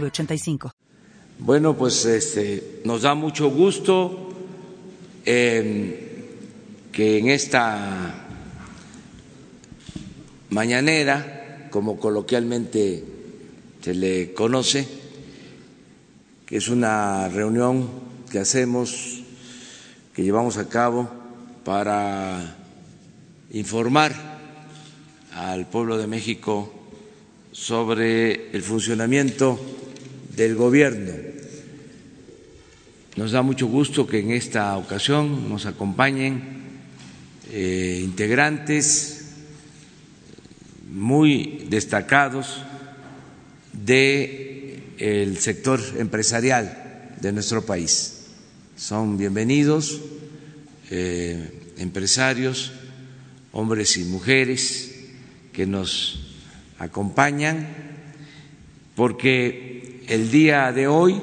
906985. Bueno, pues este, nos da mucho gusto eh, que en esta mañanera, como coloquialmente se le conoce, que es una reunión que hacemos, que llevamos a cabo para informar al pueblo de México sobre el funcionamiento del gobierno. Nos da mucho gusto que en esta ocasión nos acompañen eh, integrantes muy destacados del sector empresarial de nuestro país. Son bienvenidos eh, empresarios, hombres y mujeres que nos acompañan, porque el día de hoy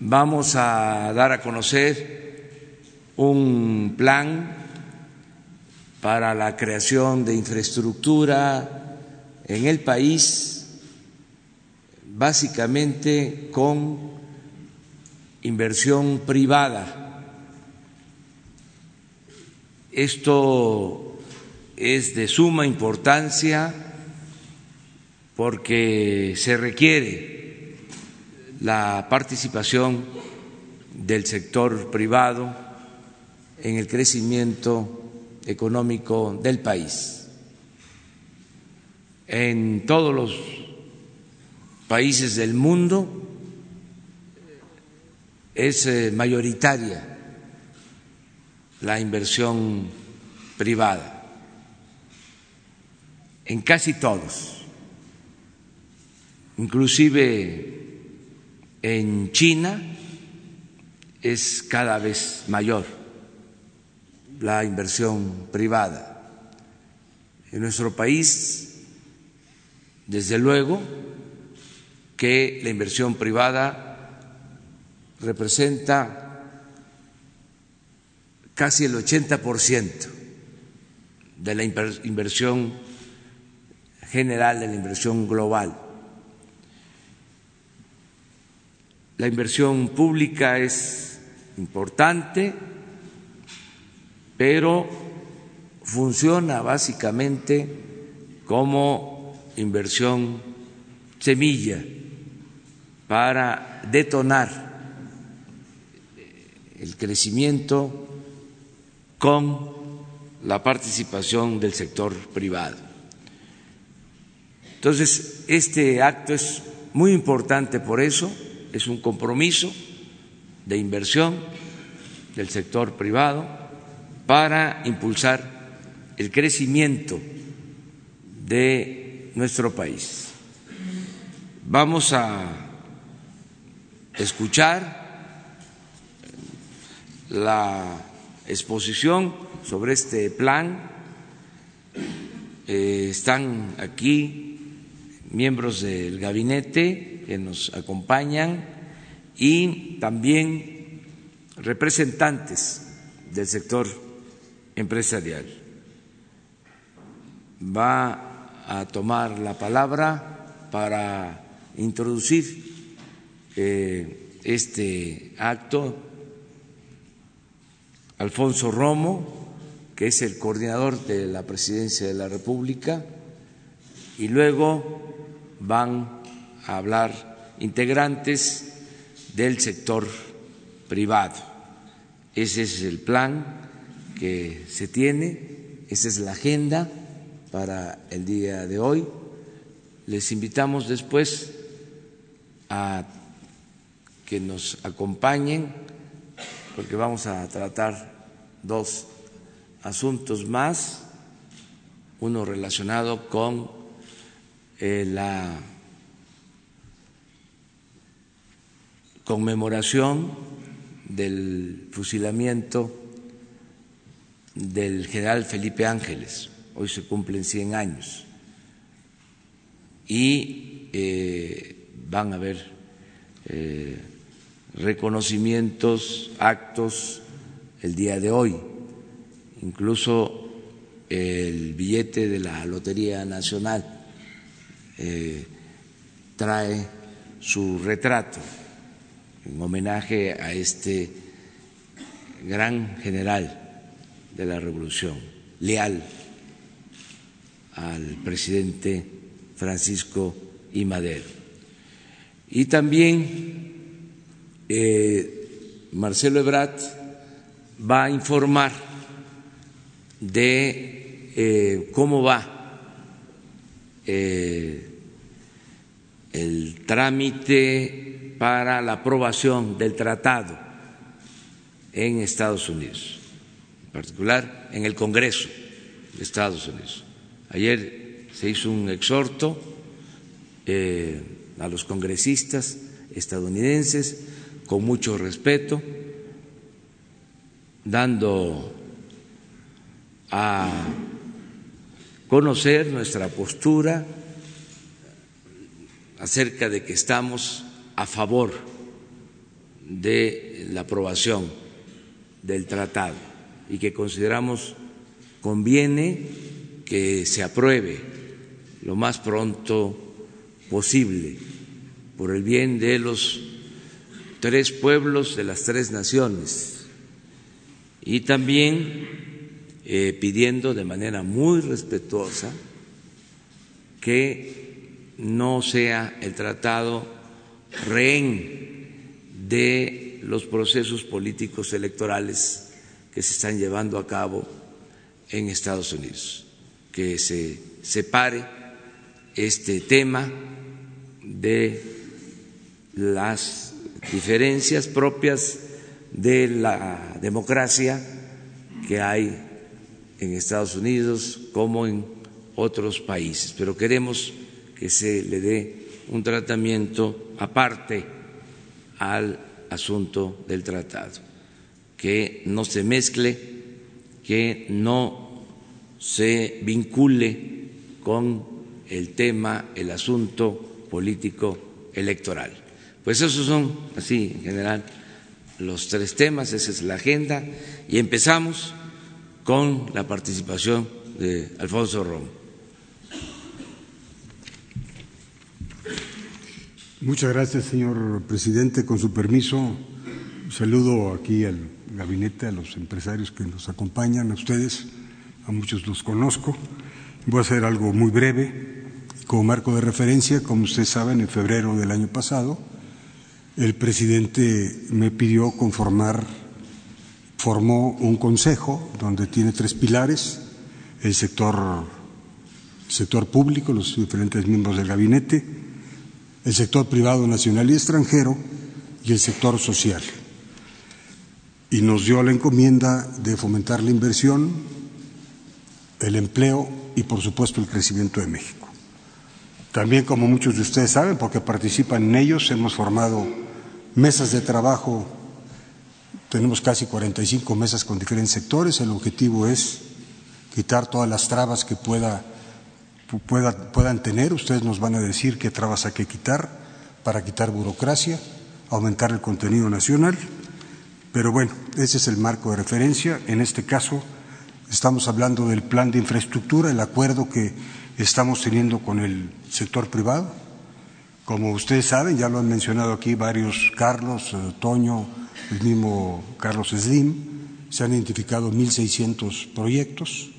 vamos a dar a conocer un plan para la creación de infraestructura en el país, básicamente con inversión privada. Esto es de suma importancia porque se requiere la participación del sector privado en el crecimiento económico del país. En todos los países del mundo es eh, mayoritaria la inversión privada, en casi todos, inclusive en China es cada vez mayor la inversión privada. En nuestro país, desde luego, que la inversión privada representa casi el 80% de la inversión general, de la inversión global. La inversión pública es importante, pero funciona básicamente como inversión semilla para detonar el crecimiento con la participación del sector privado. Entonces, este acto es muy importante por eso, es un compromiso de inversión del sector privado para impulsar el crecimiento de nuestro país. Vamos a escuchar la exposición sobre este plan. Eh, están aquí miembros del gabinete que nos acompañan y también representantes del sector empresarial. Va a tomar la palabra para introducir eh, este acto Alfonso Romo, que es el coordinador de la Presidencia de la República, y luego van a hablar integrantes del sector privado. Ese es el plan que se tiene, esa es la agenda para el día de hoy. Les invitamos después a que nos acompañen porque vamos a tratar dos asuntos más, uno relacionado con eh, la conmemoración del fusilamiento del general Felipe Ángeles. Hoy se cumplen 100 años. Y eh, van a haber eh, reconocimientos, actos el día de hoy. Incluso el billete de la Lotería Nacional eh, trae su retrato en homenaje a este gran general de la revolución, leal al presidente Francisco I. Madero. Y también eh, Marcelo Ebrard va a informar de eh, cómo va eh, el trámite para la aprobación del tratado en Estados Unidos particular en el Congreso de Estados Unidos. Ayer se hizo un exhorto eh, a los congresistas estadounidenses con mucho respeto, dando a conocer nuestra postura acerca de que estamos a favor de la aprobación del tratado y que consideramos conviene que se apruebe lo más pronto posible por el bien de los tres pueblos de las tres naciones y también eh, pidiendo de manera muy respetuosa que no sea el tratado rehén de los procesos políticos electorales que se están llevando a cabo en Estados Unidos, que se separe este tema de las diferencias propias de la democracia que hay en Estados Unidos como en otros países, pero queremos que se le dé un tratamiento aparte al asunto del tratado que no se mezcle, que no se vincule con el tema, el asunto político electoral. Pues esos son, así en general, los tres temas, esa es la agenda, y empezamos con la participación de Alfonso Romo. Muchas gracias, señor presidente. Con su permiso, saludo aquí al gabinete, a los empresarios que nos acompañan, a ustedes, a muchos los conozco. Voy a hacer algo muy breve. Como marco de referencia, como ustedes saben, en febrero del año pasado, el presidente me pidió conformar, formó un consejo donde tiene tres pilares, el sector, sector público, los diferentes miembros del gabinete, el sector privado nacional y extranjero y el sector social. Y nos dio la encomienda de fomentar la inversión, el empleo y, por supuesto, el crecimiento de México. También, como muchos de ustedes saben, porque participan en ellos, hemos formado mesas de trabajo, tenemos casi 45 mesas con diferentes sectores, el objetivo es quitar todas las trabas que pueda, puedan tener, ustedes nos van a decir qué trabas hay que quitar para quitar burocracia, aumentar el contenido nacional pero bueno, ese es el marco de referencia. En este caso estamos hablando del plan de infraestructura, el acuerdo que estamos teniendo con el sector privado. Como ustedes saben, ya lo han mencionado aquí varios Carlos, eh, Toño, el mismo Carlos Slim, se han identificado 1.600 proyectos.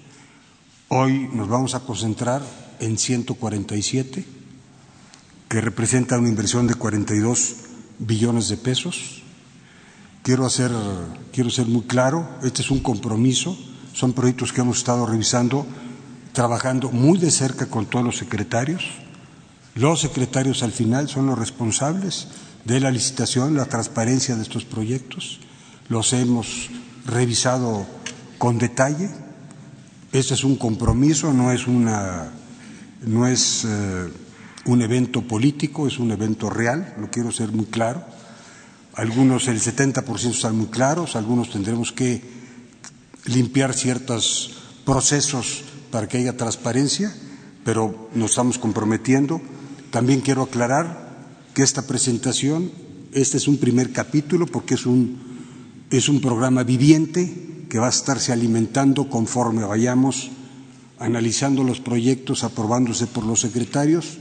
Hoy nos vamos a concentrar en 147, que representan una inversión de 42 billones de pesos Quiero, hacer, quiero ser muy claro, este es un compromiso, son proyectos que hemos estado revisando, trabajando muy de cerca con todos los secretarios. Los secretarios al final son los responsables de la licitación, la transparencia de estos proyectos. Los hemos revisado con detalle. Este es un compromiso, no es, una, no es eh, un evento político, es un evento real, lo quiero ser muy claro algunos el 70% están muy claros, algunos tendremos que limpiar ciertos procesos para que haya transparencia, pero nos estamos comprometiendo. También quiero aclarar que esta presentación, este es un primer capítulo porque es un, es un programa viviente que va a estarse alimentando conforme vayamos analizando los proyectos aprobándose por los secretarios.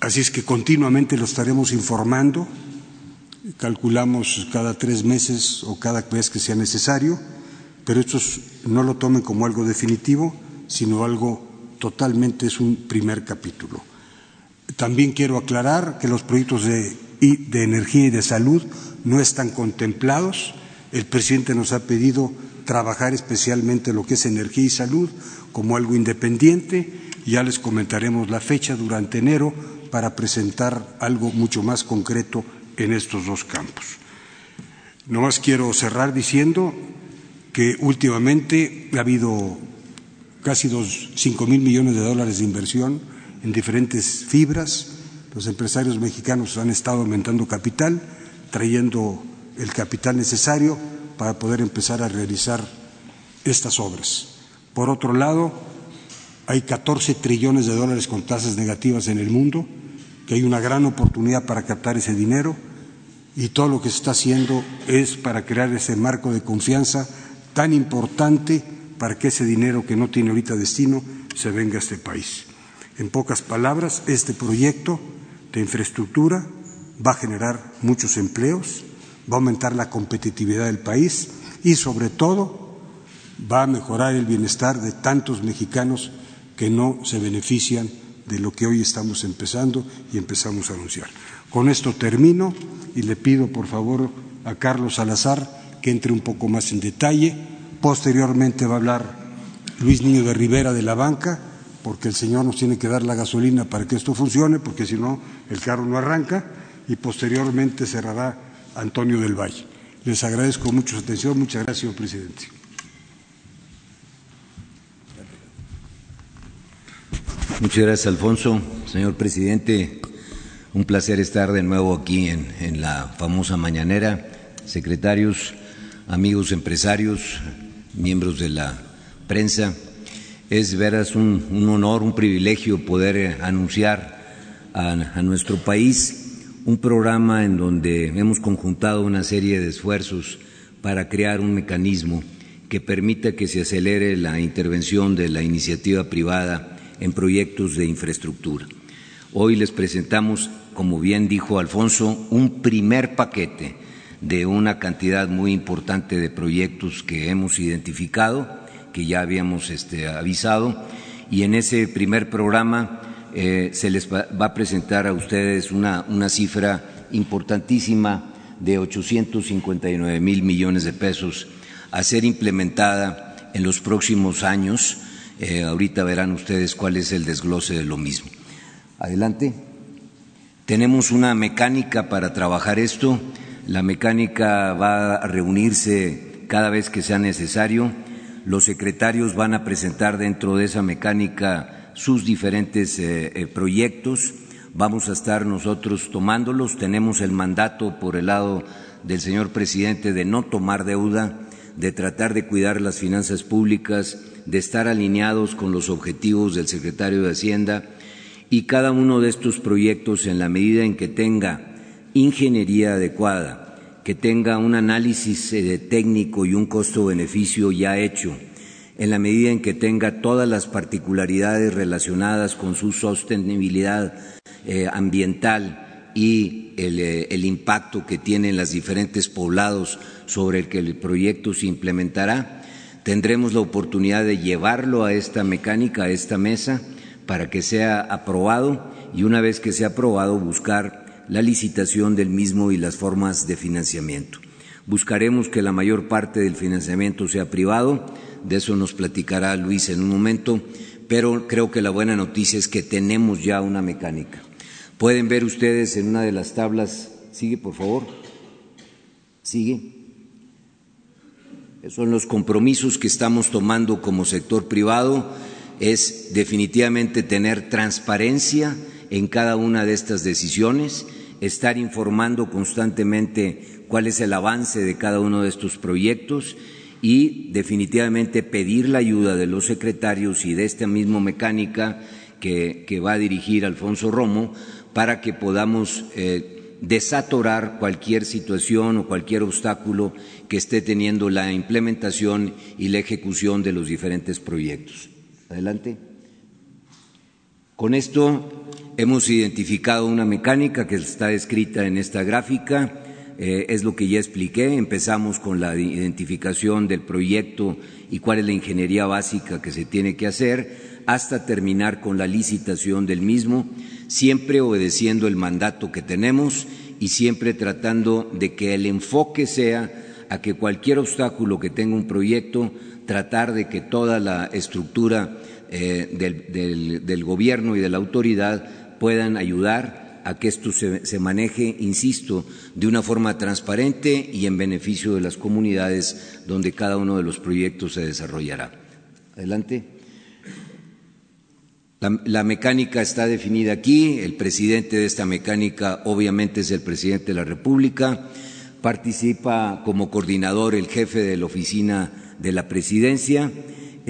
Así es que continuamente lo estaremos informando, calculamos cada tres meses o cada vez que sea necesario, pero esto no lo tomen como algo definitivo, sino algo totalmente es un primer capítulo. También quiero aclarar que los proyectos de, de energía y de salud no están contemplados. El presidente nos ha pedido trabajar especialmente lo que es energía y salud como algo independiente. Ya les comentaremos la fecha durante enero para presentar algo mucho más concreto en estos dos campos. No más quiero cerrar diciendo que últimamente ha habido casi dos, cinco mil millones de dólares de inversión en diferentes fibras. Los empresarios mexicanos han estado aumentando capital, trayendo el capital necesario para poder empezar a realizar estas obras. Por otro lado, hay 14 trillones de dólares con tasas negativas en el mundo, que hay una gran oportunidad para captar ese dinero y todo lo que se está haciendo es para crear ese marco de confianza tan importante para que ese dinero que no tiene ahorita destino se venga a este país. En pocas palabras, este proyecto de infraestructura va a generar muchos empleos, va a aumentar la competitividad del país y sobre todo va a mejorar el bienestar de tantos mexicanos que no se benefician de lo que hoy estamos empezando y empezamos a anunciar. Con esto termino y le pido por favor a Carlos Salazar que entre un poco más en detalle. Posteriormente va a hablar Luis Niño de Rivera de la banca, porque el señor nos tiene que dar la gasolina para que esto funcione, porque si no el carro no arranca, y posteriormente cerrará Antonio del Valle. Les agradezco mucho su atención. Muchas gracias, señor presidente. Muchas gracias, Alfonso. Señor presidente, un placer estar de nuevo aquí en, la famosa mañanera. Secretarios, amigos empresarios, miembros de la prensa, es veras un, un honor, un privilegio poder anunciar a, a nuestro país un programa en donde hemos conjuntado una serie de esfuerzos para crear un mecanismo que permita que se acelere la intervención de la iniciativa privada en proyectos de infraestructura. Hoy les presentamos, como bien dijo Alfonso, un primer paquete de una cantidad muy importante de proyectos que hemos identificado, que ya habíamos este, avisado, y en ese primer programa eh, se les va, a presentar a ustedes una, una cifra importantísima de 859 mil millones de pesos a ser implementada en los próximos años. Eh, ahorita verán ustedes cuál es el desglose de lo mismo. Adelante. Tenemos una mecánica para trabajar esto. La mecánica va a reunirse cada vez que sea necesario. Los secretarios van a presentar dentro de esa mecánica sus diferentes eh, eh, proyectos. Vamos a estar nosotros tomándolos. Tenemos el mandato por el lado del señor presidente de no tomar deuda, de tratar de cuidar las finanzas públicas, de estar alineados con los objetivos del secretario de Hacienda y cada uno de estos proyectos en la medida en que tenga ingeniería adecuada, que tenga un análisis eh, técnico y un costo-beneficio ya hecho, en la medida en que tenga todas las particularidades relacionadas con su sostenibilidad eh, ambiental y eh, el, impacto que tienen los diferentes poblados sobre el que el proyecto se implementará, tendremos la oportunidad de llevarlo a esta mecánica, a esta mesa, para que sea aprobado y una vez que sea aprobado buscar la licitación del mismo y las formas de financiamiento. Buscaremos que la mayor parte del financiamiento sea privado, de eso nos platicará Luis en un momento, pero creo que la buena noticia es que tenemos ya una mecánica. Pueden ver ustedes en una de las tablas, sigue por favor, sigue. Son los compromisos que estamos tomando como sector privado, es definitivamente tener transparencia en cada una de estas decisiones, estar informando constantemente cuál es el avance de cada uno de estos proyectos y definitivamente pedir la ayuda de los secretarios y de esta misma mecánica que, va a dirigir Alfonso Romo para que podamos eh, desatorar cualquier situación o cualquier obstáculo que esté teniendo la implementación y la ejecución de los diferentes proyectos. Adelante. Con esto hemos identificado una mecánica que está descrita en esta gráfica eh, es lo que ya expliqué. Empezamos con la identificación del proyecto y cuál es la ingeniería básica que se tiene que hacer, hasta terminar con la licitación del mismo, siempre obedeciendo el mandato que tenemos y siempre tratando de que el enfoque sea a que cualquier obstáculo que tenga un proyecto, tratar de que toda la estructura eh, del gobierno y de la autoridad puedan ayudar a que esto se, maneje, insisto, de una forma transparente y en beneficio de las comunidades donde cada uno de los proyectos se desarrollará. Adelante. La, mecánica está definida aquí. El presidente de esta mecánica obviamente es el presidente de la República. Participa como coordinador el jefe de la oficina de la presidencia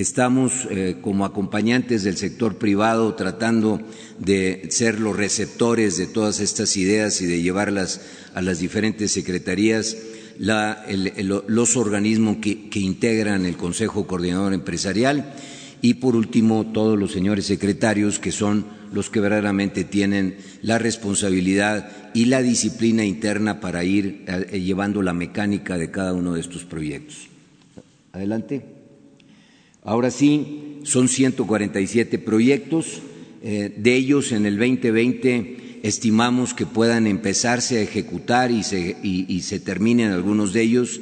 Estamos eh, como acompañantes del sector privado tratando de ser los receptores de todas estas ideas y de llevarlas a las diferentes secretarías, los organismos que, integran el Consejo Coordinador Empresarial y, por último, todos los señores secretarios que son los que verdaderamente tienen la responsabilidad y la disciplina interna para ir eh, llevando la mecánica de cada uno de estos proyectos. Adelante. Ahora sí, son 147 proyectos, eh, de ellos en el 2020 estimamos que puedan empezarse a ejecutar y se, y, se terminen algunos de ellos,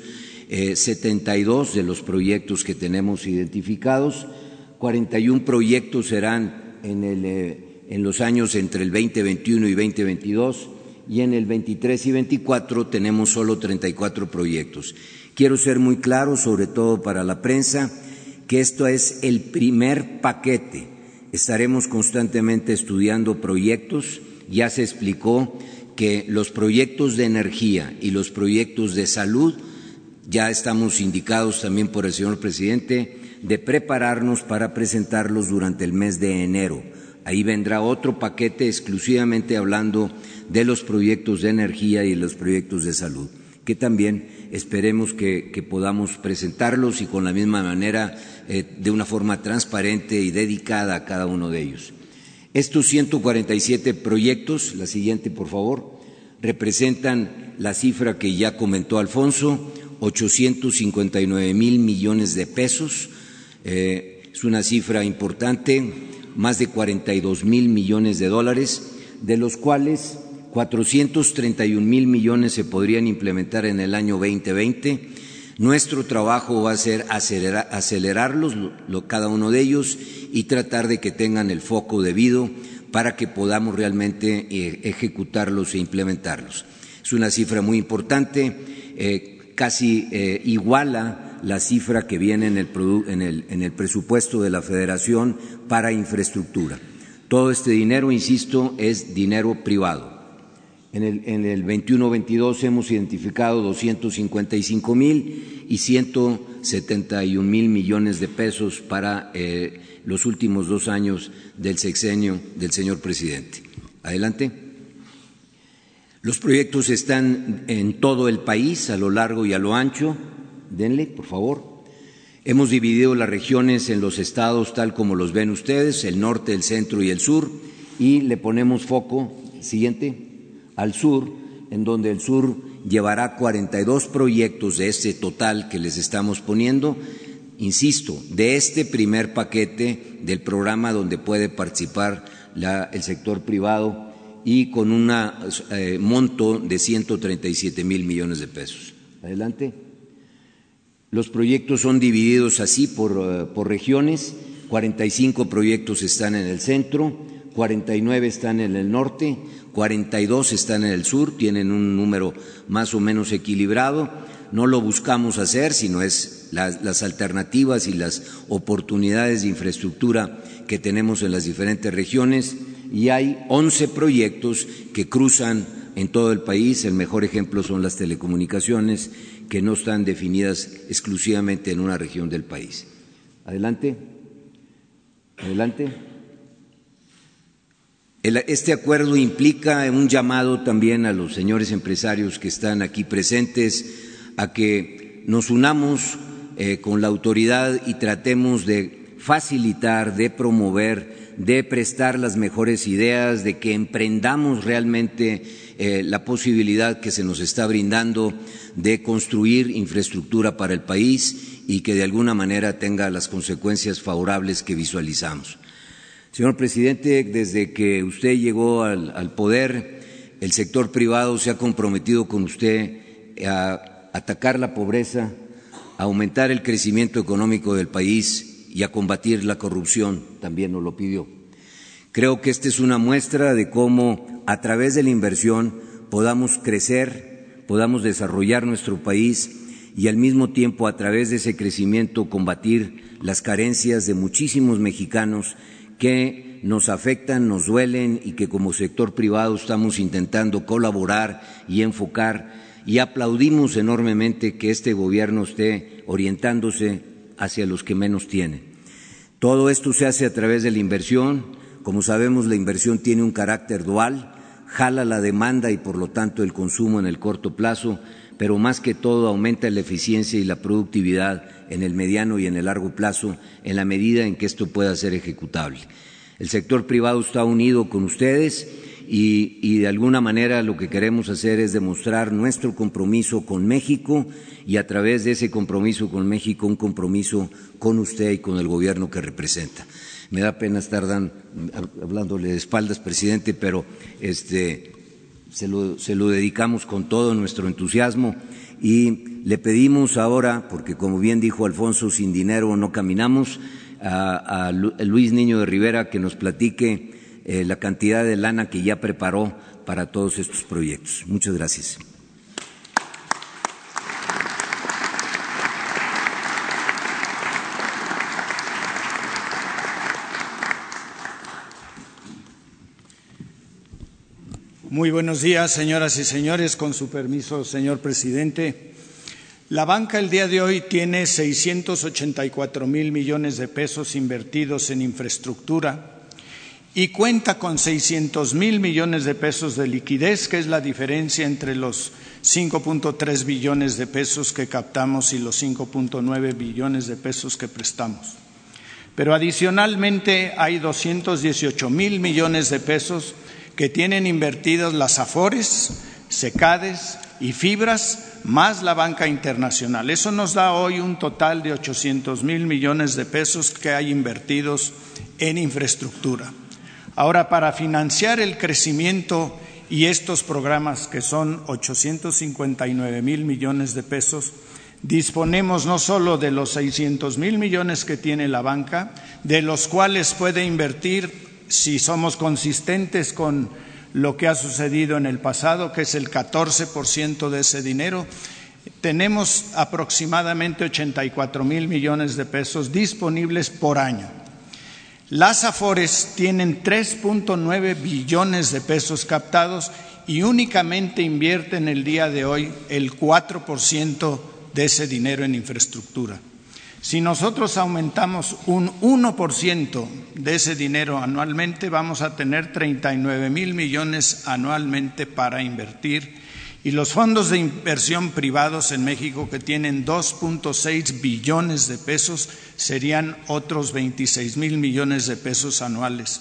72 eh, de los proyectos que tenemos identificados, 41 proyectos serán en, eh, en los años entre el 2021 y 2022 y en el 23 y 24 tenemos solo 34 proyectos. Quiero ser muy claro, sobre todo para la prensa, que esto es el primer paquete. Estaremos constantemente estudiando proyectos. Ya se explicó que los proyectos de energía y los proyectos de salud ya estamos indicados también por el señor presidente de prepararnos para presentarlos durante el mes de enero. Ahí vendrá otro paquete exclusivamente hablando de los proyectos de energía y los proyectos de salud, que también esperemos que, podamos presentarlos y con la misma manera, eh, de una forma transparente y dedicada a cada uno de ellos. Estos 147 proyectos, la siguiente por favor, representan la cifra que ya comentó Alfonso, 859 mil millones de pesos. Eh, es una cifra importante, más de 42 mil millones de dólares, de los cuales 431 mil millones se podrían implementar en el año 2020. Nuestro trabajo va a ser acelerarlos, cada uno de ellos, y tratar de que tengan el foco debido para que podamos realmente eh, ejecutarlos e implementarlos. Es una cifra muy importante, eh, casi eh, iguala la cifra que viene en el presupuesto de la Federación para infraestructura. Todo este dinero, insisto, es dinero privado. En el, en el 21-22 hemos identificado 255 mil y 171 mil millones de pesos para eh, los últimos dos años del sexenio del señor presidente. Adelante. Los proyectos están en todo el país, a lo largo y a lo ancho. Denle, por favor. Hemos dividido las regiones en los estados tal como los ven ustedes, el norte, el centro y el sur, y le ponemos foco. Siguiente al sur, en donde el sur llevará 42 proyectos de este total que les estamos poniendo, insisto, de este primer paquete del programa donde puede participar el sector privado y con un eh, monto de 137 mil millones de pesos. Adelante. Los proyectos son divididos así por, eh, por regiones. 45 proyectos están en el centro, 49 están en el norte, 42 están en el sur, tienen un número más o menos equilibrado. No lo buscamos hacer, sino es las, alternativas y las oportunidades de infraestructura que tenemos en las diferentes regiones. Y hay 11 proyectos que cruzan en todo el país. El mejor ejemplo son las telecomunicaciones, que no están definidas exclusivamente en una región del país. Adelante. Adelante. Este acuerdo implica un llamado también a los señores empresarios que están aquí presentes a que nos unamos eh, con la autoridad y tratemos de facilitar, de promover, de prestar las mejores ideas, de que emprendamos realmente eh, la posibilidad que se nos está brindando de construir infraestructura para el país y que de alguna manera tenga las consecuencias favorables que visualizamos. Señor presidente, desde que usted llegó al, poder, el sector privado se ha comprometido con usted a atacar la pobreza, a aumentar el crecimiento económico del país y a combatir la corrupción, también nos lo pidió. Creo que esta es una muestra de cómo a través de la inversión podamos crecer, podamos desarrollar nuestro país y al mismo tiempo a través de ese crecimiento combatir las carencias de muchísimos mexicanos que nos afectan, nos duelen y que como sector privado estamos intentando colaborar y enfocar y aplaudimos enormemente que este gobierno esté orientándose hacia los que menos tienen. Todo esto se hace a través de la inversión. Como sabemos, la inversión tiene un carácter dual, jala la demanda y por lo tanto el consumo en el corto plazo, pero más que todo aumenta la eficiencia y la productividad en el mediano y en el largo plazo en la medida en que esto pueda ser ejecutable. El sector privado está unido con ustedes y, de alguna manera lo que queremos hacer es demostrar nuestro compromiso con México y a través de ese compromiso con México un compromiso con usted y con el gobierno que representa. Me da pena estar hablándole de espaldas, presidente, pero este, se, lo, se lo dedicamos con todo nuestro entusiasmo y le pedimos ahora, porque como bien dijo Alfonso, sin dinero no caminamos, a, Luis Niño de Rivera que nos platique eh, la cantidad de lana que ya preparó para todos estos proyectos. Muchas gracias. Muy buenos días, señoras y señores. Con su permiso, señor presidente. La banca el día de hoy tiene 684 mil millones de pesos invertidos en infraestructura y cuenta con 600 mil millones de pesos de liquidez, que es la diferencia entre los 5.3 billones de pesos que captamos y los 5.9 billones de pesos que prestamos. Pero adicionalmente hay 218 mil millones de pesos que tienen invertidas las AFORES, SECADES y Fibras, más la banca internacional. Eso nos da hoy un total de 800 mil millones de pesos que hay invertidos en infraestructura. Ahora, para financiar el crecimiento y estos programas, que son 859 mil millones de pesos, disponemos no solo de los 600 mil millones que tiene la banca, de los cuales puede invertir, si somos consistentes con lo que ha sucedido en el pasado, que es el 14% de ese dinero, tenemos aproximadamente 84 mil millones de pesos disponibles por año. Las Afores tienen 3.9 billones de pesos captados y únicamente invierten el día de hoy el 4% de ese dinero en infraestructura. Si nosotros aumentamos un 1% de ese dinero anualmente, vamos a tener 39 mil millones anualmente para invertir y los fondos de inversión privados en México, que tienen 2.6 billones de pesos, serían otros 26 mil millones de pesos anuales.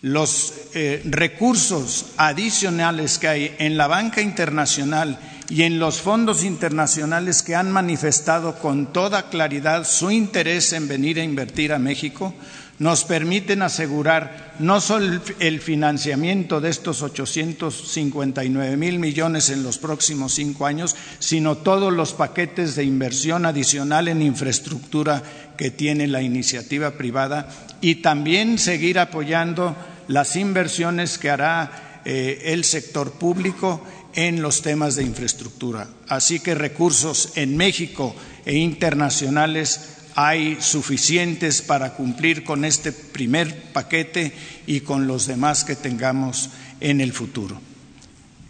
Los eh, recursos adicionales que hay en la banca internacional y en los fondos internacionales que han manifestado con toda claridad su interés en venir a invertir a México nos permiten asegurar no solo el financiamiento de estos 859 mil millones en los próximos cinco años, sino todos los paquetes de inversión adicional en infraestructura que tiene la iniciativa privada y también seguir apoyando las inversiones que hará eh, el sector público en los temas de infraestructura. Así que recursos en México e internacionales hay suficientes para cumplir con este primer paquete y con los demás que tengamos en el futuro.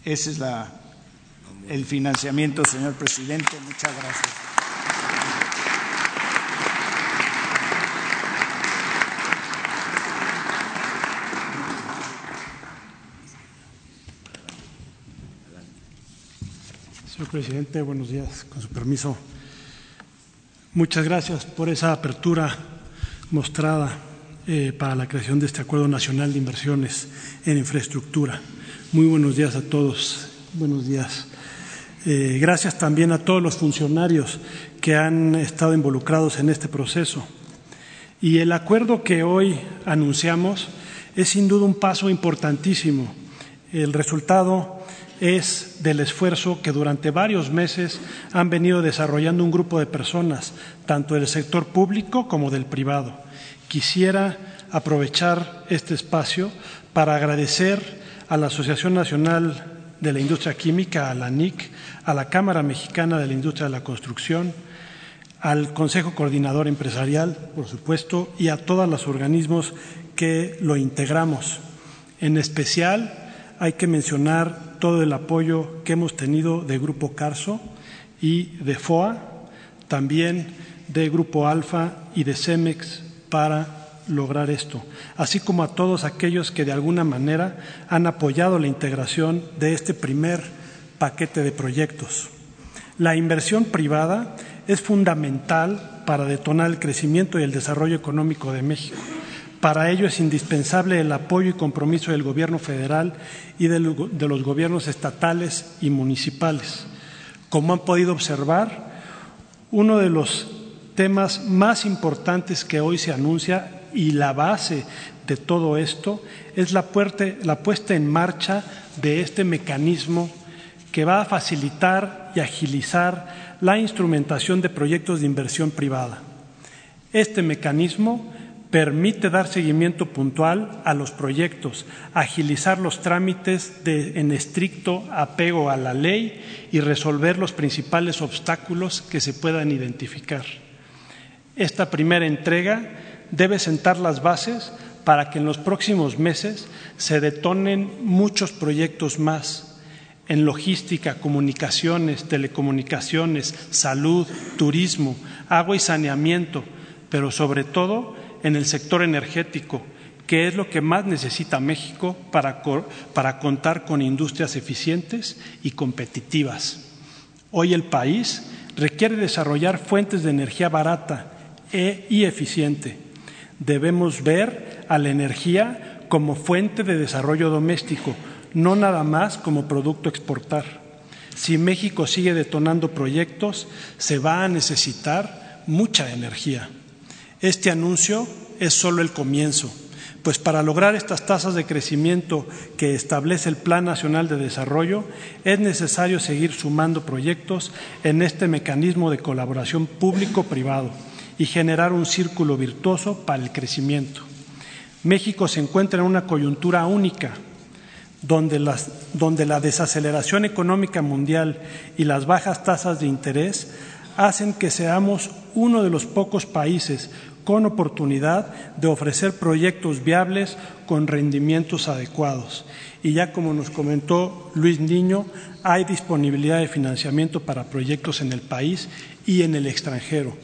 Ese es la, el financiamiento, señor presidente. Muchas gracias. Señor presidente, buenos días. Con su permiso, muchas gracias por esa apertura mostrada eh, para la creación de este Acuerdo Nacional de Inversiones en Infraestructura. Muy buenos días a todos. Buenos días. Eh, gracias también a todos los funcionarios que han estado involucrados en este proceso. Y el acuerdo que hoy anunciamos es sin duda un paso importantísimo. El resultado es del esfuerzo que durante varios meses han venido desarrollando un grupo de personas, tanto del sector público como del privado. Quisiera aprovechar este espacio para agradecer a la Asociación Nacional de la Industria Química, a la NIC, a la Cámara Mexicana de la Industria de la Construcción, al Consejo Coordinador Empresarial, por supuesto, y a todos los organismos que lo integramos. En especial, hay que mencionar todo el apoyo que hemos tenido de Grupo Carso y de FOA, también de Grupo Alfa y de CEMEX para lograr esto, así como a todos aquellos que de alguna manera han apoyado la integración de este primer paquete de proyectos. La inversión privada es fundamental para detonar el crecimiento y el desarrollo económico de México. Para ello es indispensable el apoyo y compromiso del Gobierno federal y de los gobiernos estatales y municipales. Como han podido observar, uno de los temas más importantes que hoy se anuncia y la base de todo esto es la, puesta en marcha de este mecanismo que va a facilitar y agilizar la instrumentación de proyectos de inversión privada. Este mecanismo permite dar seguimiento puntual a los proyectos, agilizar los trámites en estricto apego a la ley y resolver los principales obstáculos que se puedan identificar. Esta primera entrega debe sentar las bases para que en los próximos meses se detonen muchos proyectos más en logística, comunicaciones, telecomunicaciones, salud, turismo, agua y saneamiento, pero sobre todo en el sector energético, que es lo que más necesita México para, para contar con industrias eficientes y competitivas. Hoy el país requiere desarrollar fuentes de energía barata e, y eficiente Debemos ver a la energía como fuente de desarrollo doméstico, no nada más como producto a exportar. Si México sigue detonando proyectos, se va a necesitar mucha energía. Este anuncio es solo el comienzo, pues para lograr estas tasas de crecimiento que establece el Plan Nacional de Desarrollo, es necesario seguir sumando proyectos en este mecanismo de colaboración público-privado y generar un círculo virtuoso para el crecimiento. México se encuentra en una coyuntura única, donde, donde la desaceleración económica mundial y las bajas tasas de interés hacen que seamos uno de los pocos países con oportunidad de ofrecer proyectos viables con rendimientos adecuados. Y ya como nos comentó Luis Niño, hay disponibilidad de financiamiento para proyectos en el país y en el extranjero.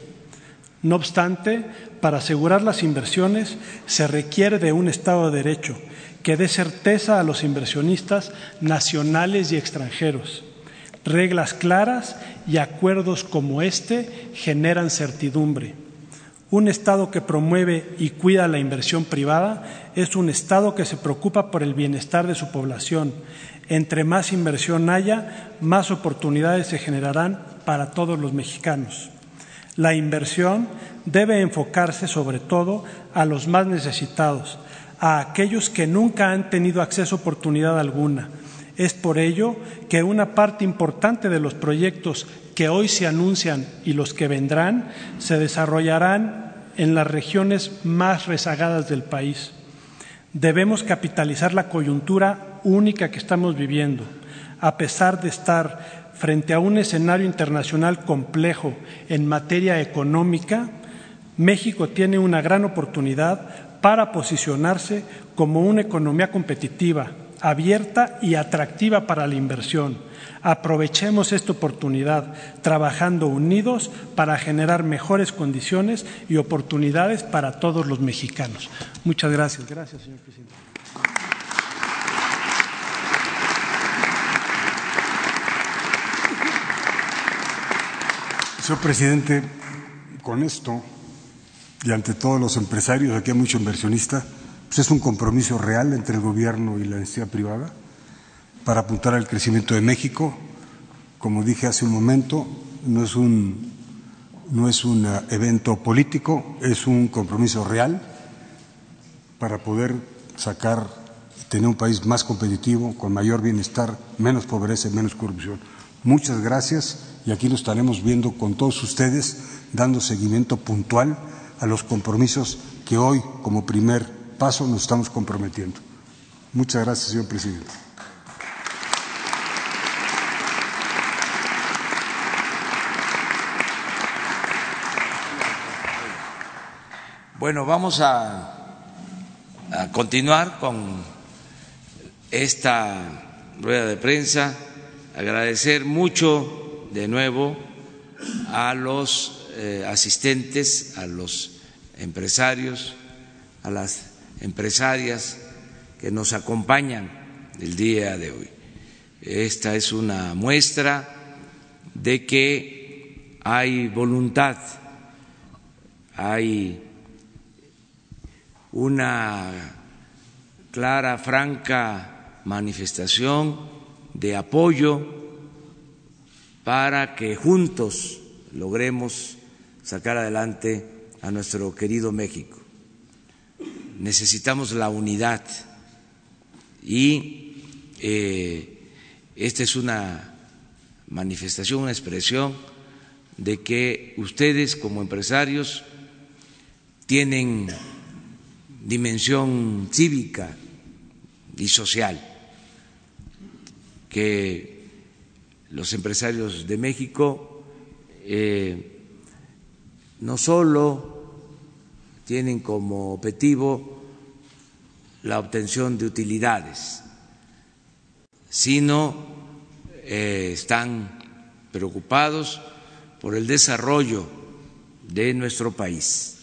No obstante, para asegurar las inversiones se requiere de un Estado de Derecho que dé certeza a los inversionistas nacionales y extranjeros. Reglas claras y acuerdos como este generan certidumbre. Un Estado que promueve y cuida la inversión privada es un Estado que se preocupa por el bienestar de su población. Entre más inversión haya, más oportunidades se generarán para todos los mexicanos. La inversión debe enfocarse sobre todo a los más necesitados, a aquellos que nunca han tenido acceso a oportunidad alguna. Es por ello que una parte importante de los proyectos que hoy se anuncian y los que vendrán se desarrollarán en las regiones más rezagadas del país. Debemos capitalizar la coyuntura única que estamos viviendo, a pesar de estar frente a un escenario internacional complejo en materia económica, México tiene una gran oportunidad para posicionarse como una economía competitiva, abierta y atractiva para la inversión. Aprovechemos esta oportunidad trabajando unidos para generar mejores condiciones y oportunidades para todos los mexicanos. Muchas gracias. Gracias, señor presidente. Señor presidente, con esto y ante todos los empresarios, aquí hay mucho inversionista, pues es un compromiso real entre el gobierno y la entidad privada para apuntar al crecimiento de México. Como dije hace un momento, no es un, no es un evento político, es un compromiso real para poder sacar y tener un país más competitivo, con mayor bienestar, menos pobreza menos corrupción. Muchas gracias y aquí nos estaremos viendo con todos ustedes, dando seguimiento puntual a los compromisos que hoy, como primer paso, nos estamos comprometiendo. Muchas gracias, señor presidente. Bueno, vamos a, continuar con esta rueda de prensa. Agradecer mucho de nuevo a los eh, asistentes, a los empresarios, a las empresarias que nos acompañan el día de hoy. Esta es una muestra de que hay voluntad, hay una clara, franca manifestación de apoyo para que juntos logremos sacar adelante a nuestro querido México. Necesitamos la unidad y eh, esta es una manifestación, una expresión de que ustedes como empresarios tienen dimensión cívica y social, que los empresarios de México eh, no solo tienen como objetivo la obtención de utilidades, sino eh, están preocupados por el desarrollo de nuestro país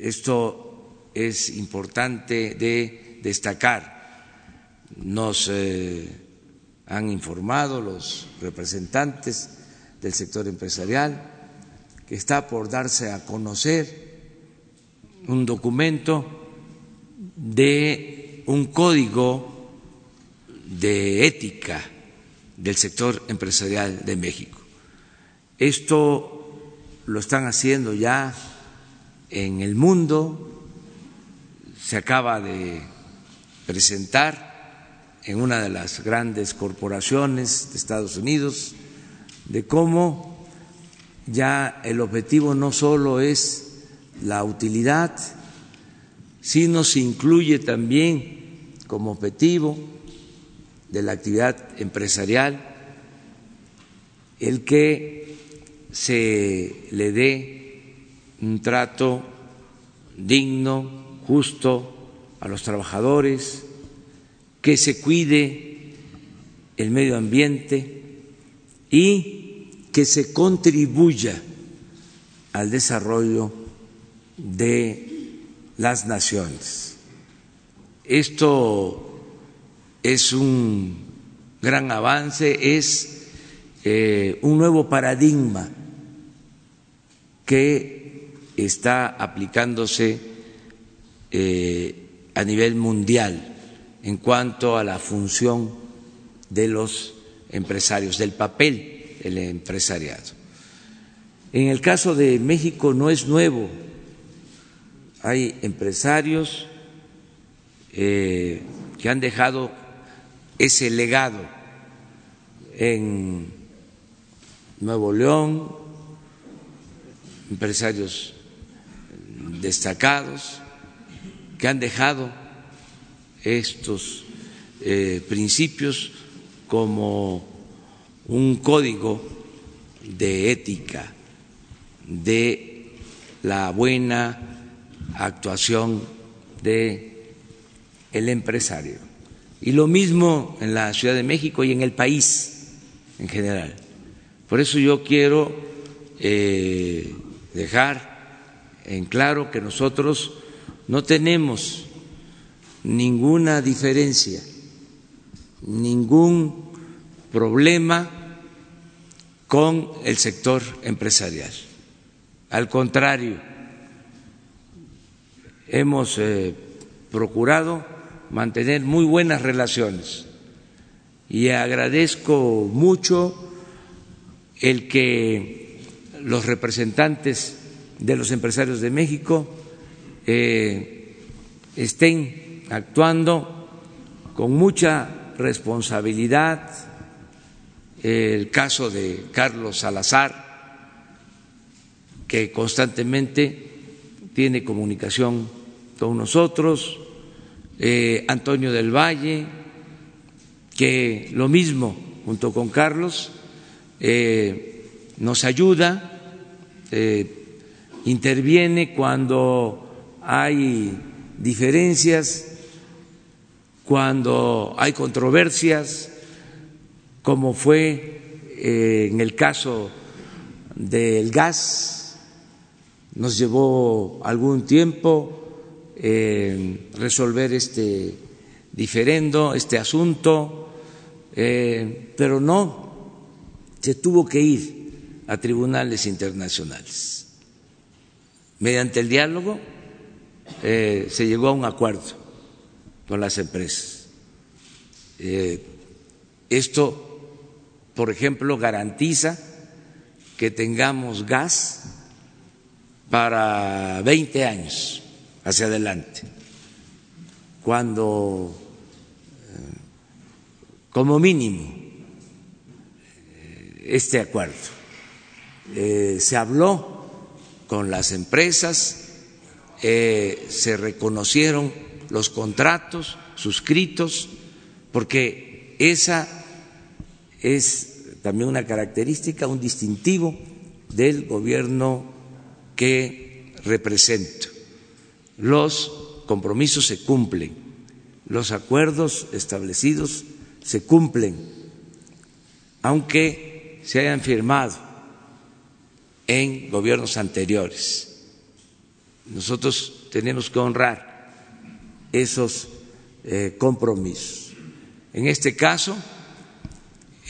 esto es importante de destacar. Nos eh, han informado los representantes del sector empresarial que está por darse a conocer un documento de un código de ética del sector empresarial de México. Esto lo están haciendo ya en el mundo, se acaba de presentar en una de las grandes corporaciones de Estados Unidos, de cómo ya el objetivo no solo es la utilidad, sino se incluye también como objetivo de la actividad empresarial el que se le dé un trato digno, justo a los trabajadores, que se cuide el medio ambiente y que se contribuya al desarrollo de las naciones. Esto es un gran avance, es eh, un nuevo paradigma que está aplicándose eh, a nivel mundial en cuanto a la función de los empresarios, del papel del empresariado. En el caso de México no es nuevo, hay empresarios eh, que han dejado ese legado en Nuevo León, empresarios destacados que han dejado estos eh, principios como un código de ética, de la buena actuación de el empresario. Y lo mismo en la Ciudad de México y en el país en general. Por eso yo quiero eh, dejar en claro que nosotros no tenemos ninguna diferencia, ningún problema con el sector empresarial. Al contrario, hemos eh, procurado mantener muy buenas relaciones y agradezco mucho el que los representantes de los empresarios de México eh, estén actuando con mucha responsabilidad. El caso de Carlos Salazar, que constantemente tiene comunicación con nosotros, eh, Antonio del Valle, que lo mismo junto con Carlos eh, nos ayuda, interviene cuando hay diferencias, cuando hay controversias, como fue en el caso del gas, nos llevó algún tiempo resolver este diferendo, este asunto, eh, pero no se tuvo que ir a tribunales internacionales. Mediante el diálogo eh, se llegó a un acuerdo con las empresas. Eh, esto, por ejemplo, garantiza que tengamos gas para 20 años hacia adelante, cuando eh, como mínimo este acuerdo se habló con las empresas, se reconocieron los contratos suscritos, porque esa es también una característica, un distintivo del gobierno que represento los compromisos se cumplen, los acuerdos establecidos se cumplen, aunque se hayan firmado en gobiernos anteriores. Nosotros tenemos que honrar esos eh, compromisos. En este caso,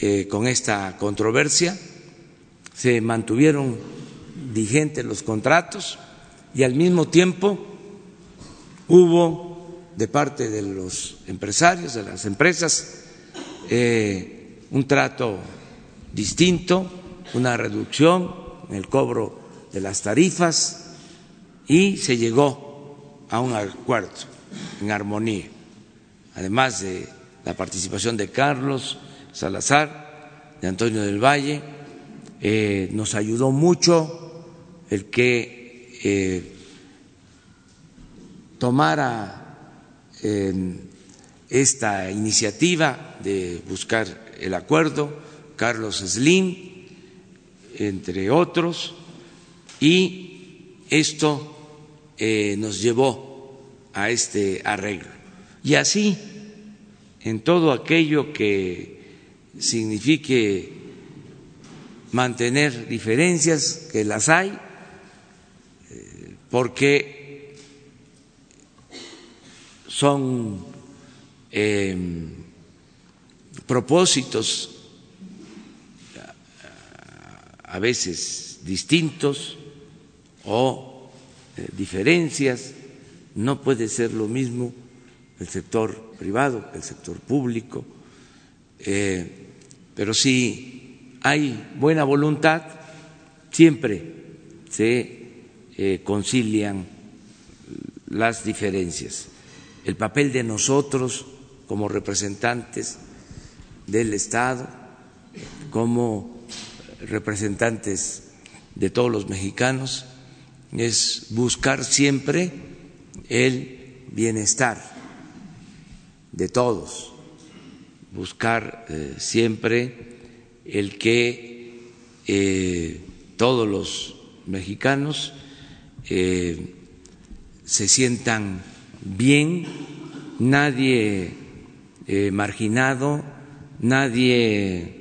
eh, con esta controversia, se mantuvieron vigentes los contratos y al mismo tiempo Hubo de parte de los empresarios, de las empresas, eh, un trato distinto, una reducción el cobro de las tarifas y se llegó a un acuerdo en armonía, además de la participación de Carlos Salazar, de Antonio del Valle, eh, nos ayudó mucho el que eh, tomara esta iniciativa de buscar el acuerdo, Carlos Slim, entre otros, y esto eh, nos llevó a este arreglo. Y así, en todo aquello que signifique mantener diferencias, que las hay, eh, porque son em, propósitos a veces distintos o eh, diferencias, no puede ser lo mismo el sector privado el sector público, eh, pero si hay buena voluntad, siempre se eh, concilian las diferencias. El papel de nosotros como representantes del Estado, como representantes de todos los mexicanos, es buscar siempre el bienestar de todos, buscar eh, siempre el que eh, todos los mexicanos eh, se sientan bien nadie marginado, nadie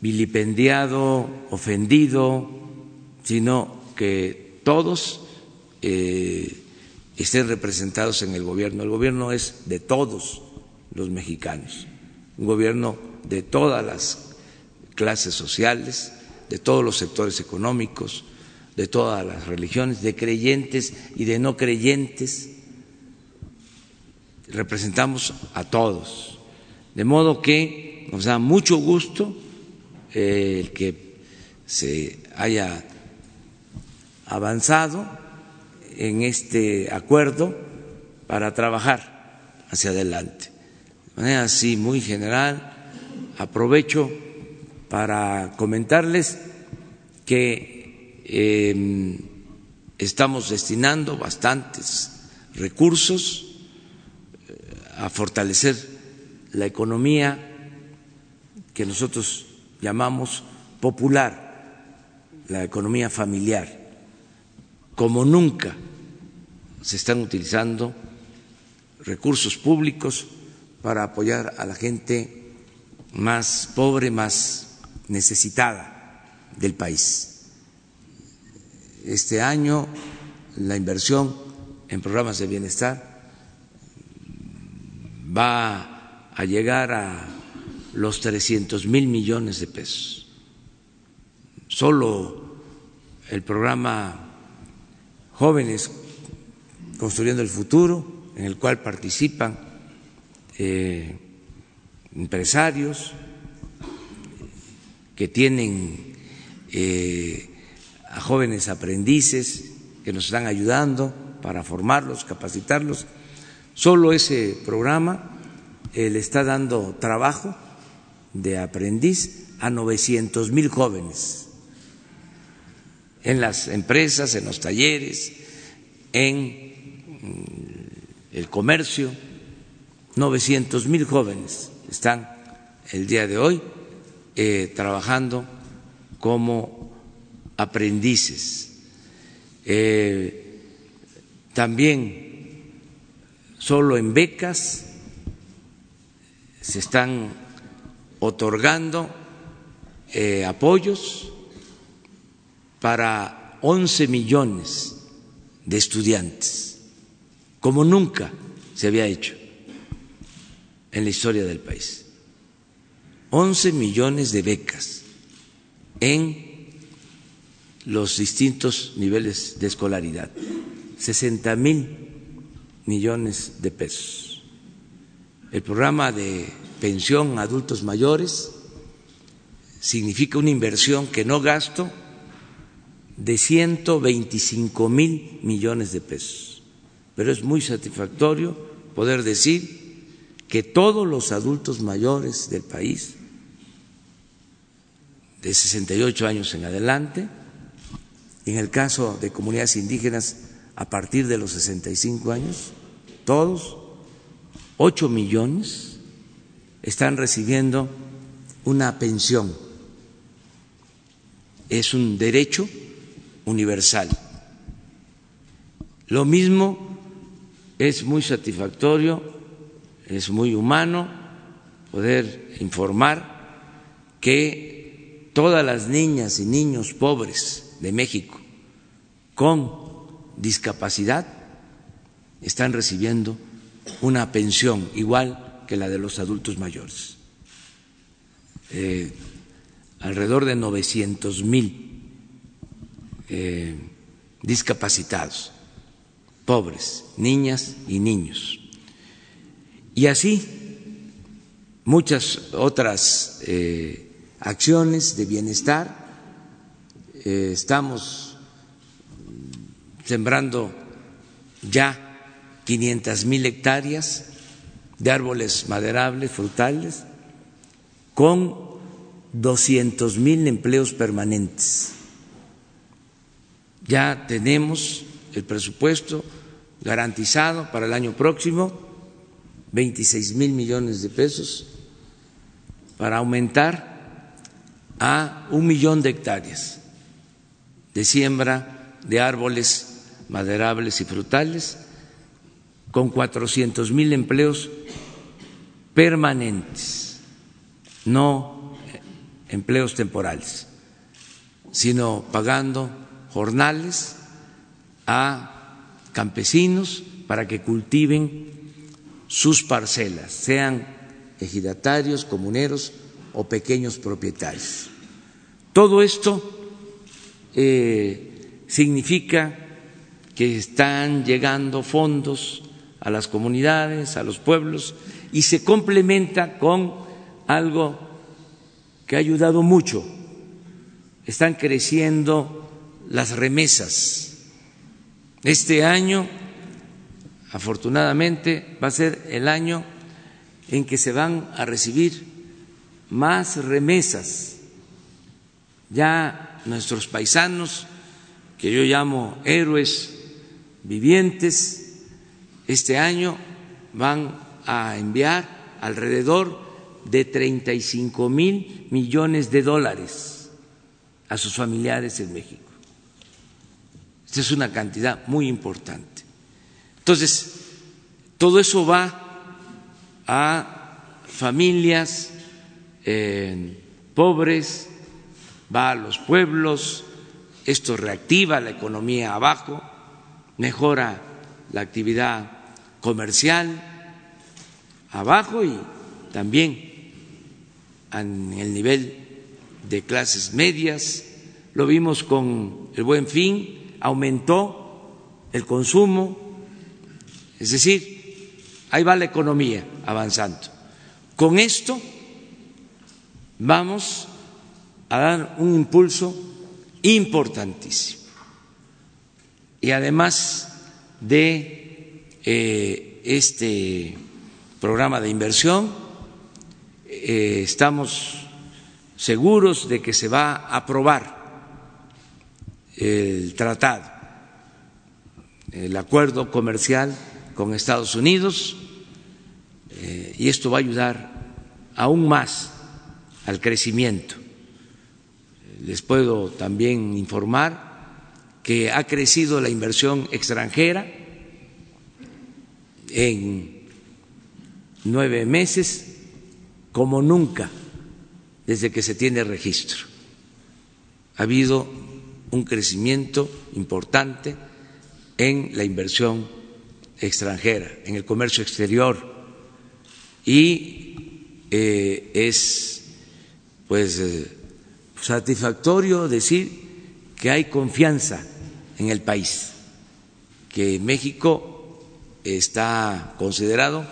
vilipendiado, ofendido, sino que todos estén representados en el gobierno. El gobierno es de todos los mexicanos, un gobierno de todas las clases sociales, de todos los sectores económicos, de todas las religiones, de creyentes y de no creyentes. Representamos a todos. De modo que nos da mucho gusto eh, el que se haya avanzado en este acuerdo para trabajar hacia adelante. De manera así muy general, aprovecho para comentarles que em, estamos destinando bastantes recursos eh, a fortalecer la economía que nosotros llamamos popular, la economía familiar, como nunca se están utilizando recursos públicos para apoyar a la gente más pobre, más necesitada del país. Este año la inversión en programas de bienestar va a llegar a los 300 mil millones de pesos. Solo el programa Jóvenes construyendo el futuro, en el cual participan eh, empresarios que tienen eh, a jóvenes aprendices que nos están ayudando para formarlos, capacitarlos. Solo ese programa eh, le está dando trabajo de aprendiz a 900 mil jóvenes en las empresas, en los talleres, en el comercio, 900 mil jóvenes están el día de hoy eh, trabajando como aprendices. Eh, también solo en becas se están otorgando eh, apoyos para 11 millones de estudiantes, como nunca se había hecho en la historia del país. 11 millones de becas en los distintos niveles de escolaridad, 60 mil millones de pesos. El programa de pensión a adultos mayores significa una inversión que no gasto de 125 mil millones de pesos. Pero es muy satisfactorio poder decir que todos los adultos mayores del país, de 68 años en adelante, en el caso de comunidades indígenas a partir de los 65 años, todos, 8 millones, están recibiendo una pensión. Es un derecho universal. Lo mismo es muy satisfactorio, es muy humano poder informar que todas las niñas y niños pobres de México con discapacidad están recibiendo una pensión igual que la de los adultos mayores. Eh, alrededor de 900 mil eh, discapacitados, pobres, niñas y niños. Y así muchas otras eh, acciones de bienestar. Estamos sembrando ya 500 mil hectáreas de árboles maderables, frutales, con 200 mil empleos permanentes. Ya tenemos el presupuesto garantizado para el año próximo, 26 mil millones de pesos, para aumentar a un millón de hectáreas de siembra de árboles maderables y frutales con 400 mil empleos permanentes, no empleos temporales, sino pagando jornales a campesinos para que cultiven sus parcelas, sean ejidatarios, comuneros o pequeños propietarios. Todo esto eh, significa que están llegando fondos a las comunidades, a los pueblos, y se complementa con algo que ha ayudado mucho. Están creciendo las remesas. Este año, afortunadamente, va a ser el año en que se van a recibir más remesas. Ya nuestros paisanos, que yo llamo héroes vivientes, este año van a enviar alrededor de 35 mil millones de dólares a sus familiares en México. Esta es una cantidad muy importante. Entonces, todo eso va a familias eh, pobres, va a los pueblos, esto reactiva la economía abajo, mejora la actividad comercial abajo y también en el nivel de clases medias. Lo vimos con el buen fin, aumentó el consumo, es decir, ahí va la economía avanzando. Con esto vamos a dar un impulso importantísimo. Y además de eh, este programa de inversión, eh, estamos seguros de que se va a aprobar el tratado, el acuerdo comercial con Estados Unidos, eh, y esto va a ayudar aún más al crecimiento. Les puedo también informar que ha crecido la inversión extranjera en nueve meses como nunca desde que se tiene registro. Ha habido un crecimiento importante en la inversión extranjera, en el comercio exterior y eh, es pues eh, satisfactorio decir que hay confianza en el país, que México está considerado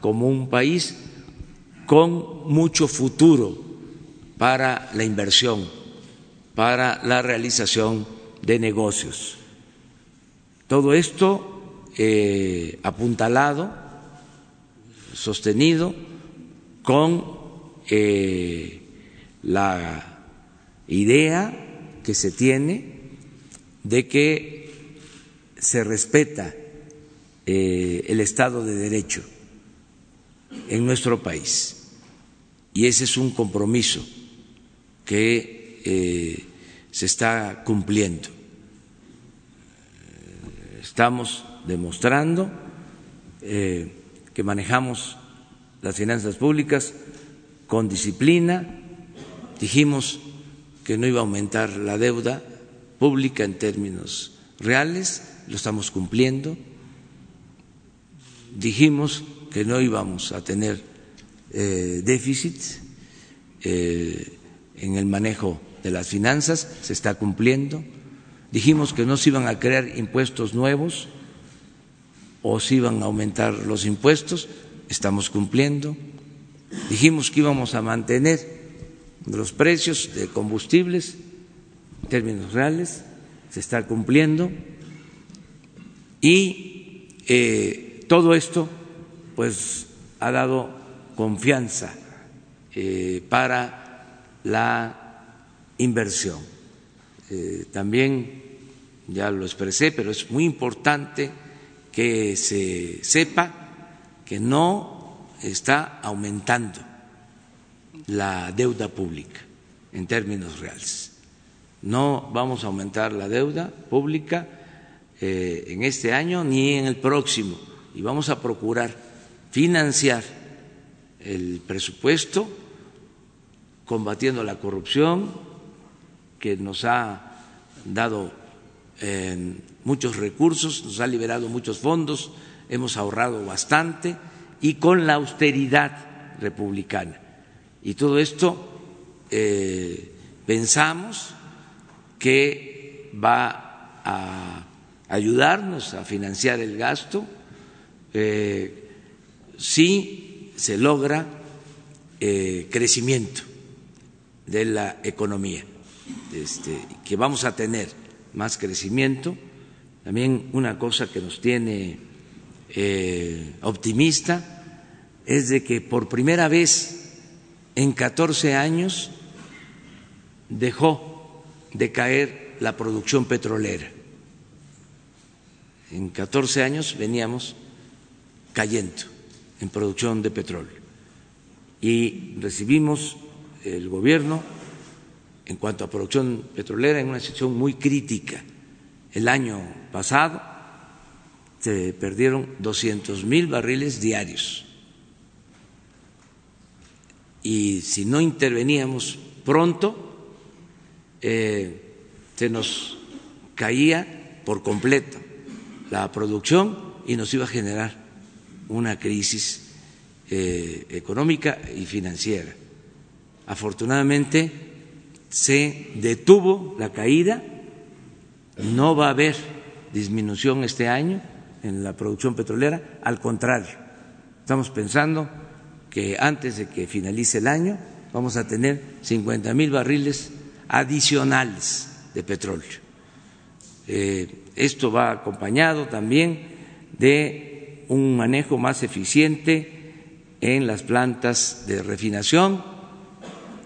como un país con mucho futuro para la inversión, para la realización de negocios. Todo esto eh, apuntalado, sostenido con eh, la idea que se tiene de que se respeta eh, el Estado de Derecho en nuestro país. Y ese es un compromiso que eh, se está cumpliendo. Estamos demostrando eh, que manejamos las finanzas públicas con disciplina. Dijimos que no iba a aumentar la deuda pública en términos reales, lo estamos cumpliendo. Dijimos que no íbamos a tener eh, déficit eh, en el manejo de las finanzas, se está cumpliendo. Dijimos que no se iban a crear impuestos nuevos o se iban a aumentar los impuestos, estamos cumpliendo. Dijimos que íbamos a mantener los precios de combustibles en términos reales, se está cumpliendo. Y eh, todo esto pues ha dado confianza eh, para la inversión. Eh, también ya lo expresé, pero es muy importante que se sepa que no está aumentando la deuda pública en términos reales. No vamos a aumentar la deuda pública eh, en este año ni en el próximo y vamos a procurar financiar el presupuesto combatiendo la corrupción que nos ha dado eh, muchos recursos, nos ha liberado muchos fondos, hemos ahorrado bastante y con la austeridad republicana. Y todo esto eh, pensamos que va a ayudarnos a financiar el gasto eh, si se logra eh, crecimiento de la economía, este, que vamos a tener más crecimiento. También una cosa que nos tiene eh, optimista es de que por primera vez en 14 años dejó de caer la producción petrolera. En 14 años veníamos cayendo en producción de petróleo y recibimos el gobierno en cuanto a producción petrolera en una situación muy crítica. El año pasado se perdieron 200 mil barriles diarios y si no interveníamos pronto, eh, se nos caía por completo la producción y nos iba a generar una crisis eh, económica y financiera. Afortunadamente se detuvo la caída, no va a haber disminución este año en la producción petrolera, al contrario, estamos pensando que antes de que finalice el año vamos a tener 50 mil barriles adicionales de petróleo. Eh, esto va acompañado también de un manejo más eficiente en las plantas de refinación,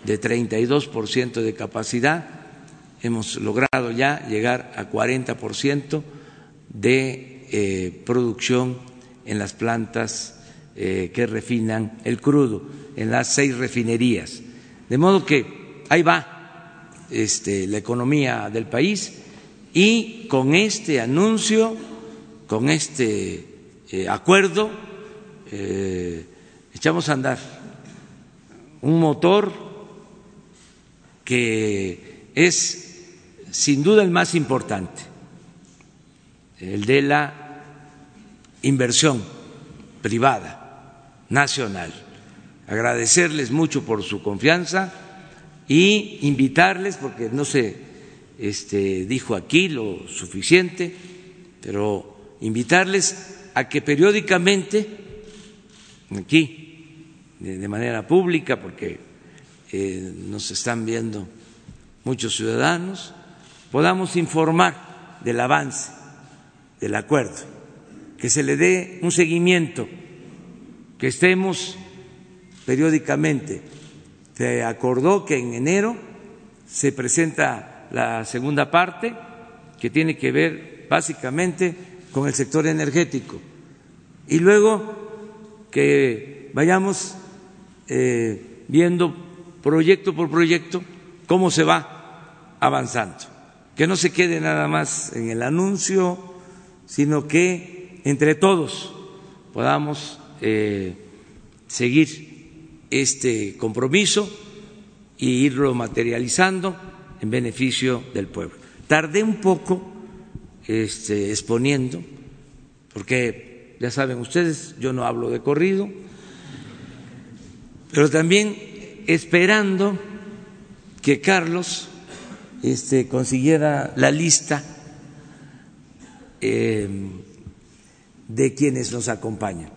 de 32% de capacidad. Hemos logrado ya llegar a 40% de eh, producción en las plantas eh, que refinan el crudo, en las seis refinerías. De modo que ahí va este, la economía del país y con este anuncio, con este eh, acuerdo, eh, echamos a andar un motor que es sin duda el más importante, el de la inversión privada nacional. Agradecerles mucho por su confianza y invitarles, porque no se este, dijo aquí lo suficiente, pero invitarles a que periódicamente, aquí, de manera pública, porque eh, nos están viendo muchos ciudadanos, podamos informar del avance del acuerdo, que se le dé un seguimiento, que estemos periódicamente. Se acordó que en enero se presenta la segunda parte, que tiene que ver básicamente con el sector energético. Y luego que vayamos eh, viendo proyecto por proyecto cómo se va avanzando. Que no se quede nada más en el anuncio, sino que entre todos podamos eh, seguir este compromiso y irlo materializando en beneficio del pueblo. Tardé un poco este, exponiendo, porque ya saben ustedes, yo no hablo de corrido, pero también esperando que Carlos este, consiguiera la lista eh, de quienes nos acompañan,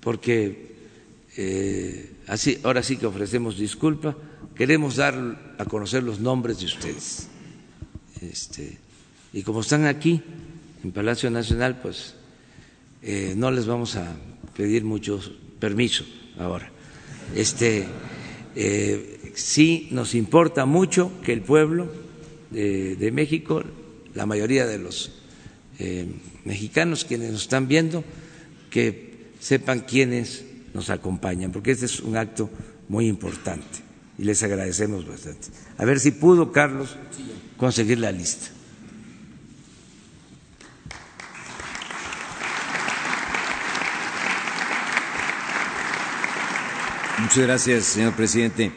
porque eh, así, ahora sí que ofrecemos disculpas queremos dar a conocer los nombres de ustedes. Este, y como están aquí, en Palacio Nacional, pues eh, no les vamos a pedir mucho permiso ahora. Este, eh, sí nos importa mucho que el pueblo de, México, la mayoría de los eh, mexicanos quienes nos están viendo, que sepan quiénes nos acompañan, porque este es un acto muy importante y les agradecemos bastante. A ver si pudo Carlos conseguir la lista. Muchas gracias, señor presidente.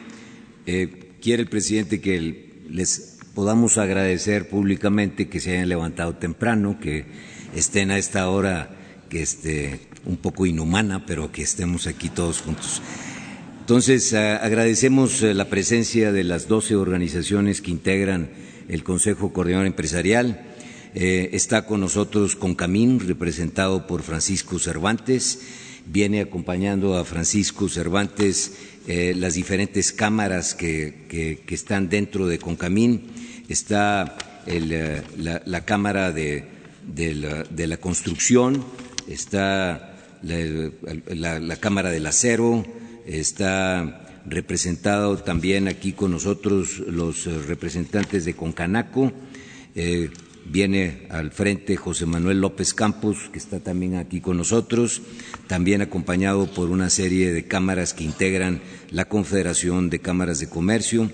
Eh, quiere el presidente que les podamos agradecer públicamente que se hayan levantado temprano, que estén a esta hora que esté un poco inhumana, pero que estemos aquí todos juntos. Entonces, agradecemos eh, la presencia de las doce organizaciones que integran el Consejo Coordinador Empresarial. Eh, está con nosotros Concamín, representado por Francisco Cervantes. Viene acompañando a Francisco Cervantes eh, las diferentes cámaras que, están dentro de Concamín. Está la, Cámara de, la, Construcción, está la Cámara del Acero, Está representado también aquí con nosotros los eh, representantes de Concanaco. Eh, viene al frente José Manuel López Campos, que está también aquí con nosotros, también acompañado por una serie de cámaras que integran la Confederación de Cámaras de Comercio.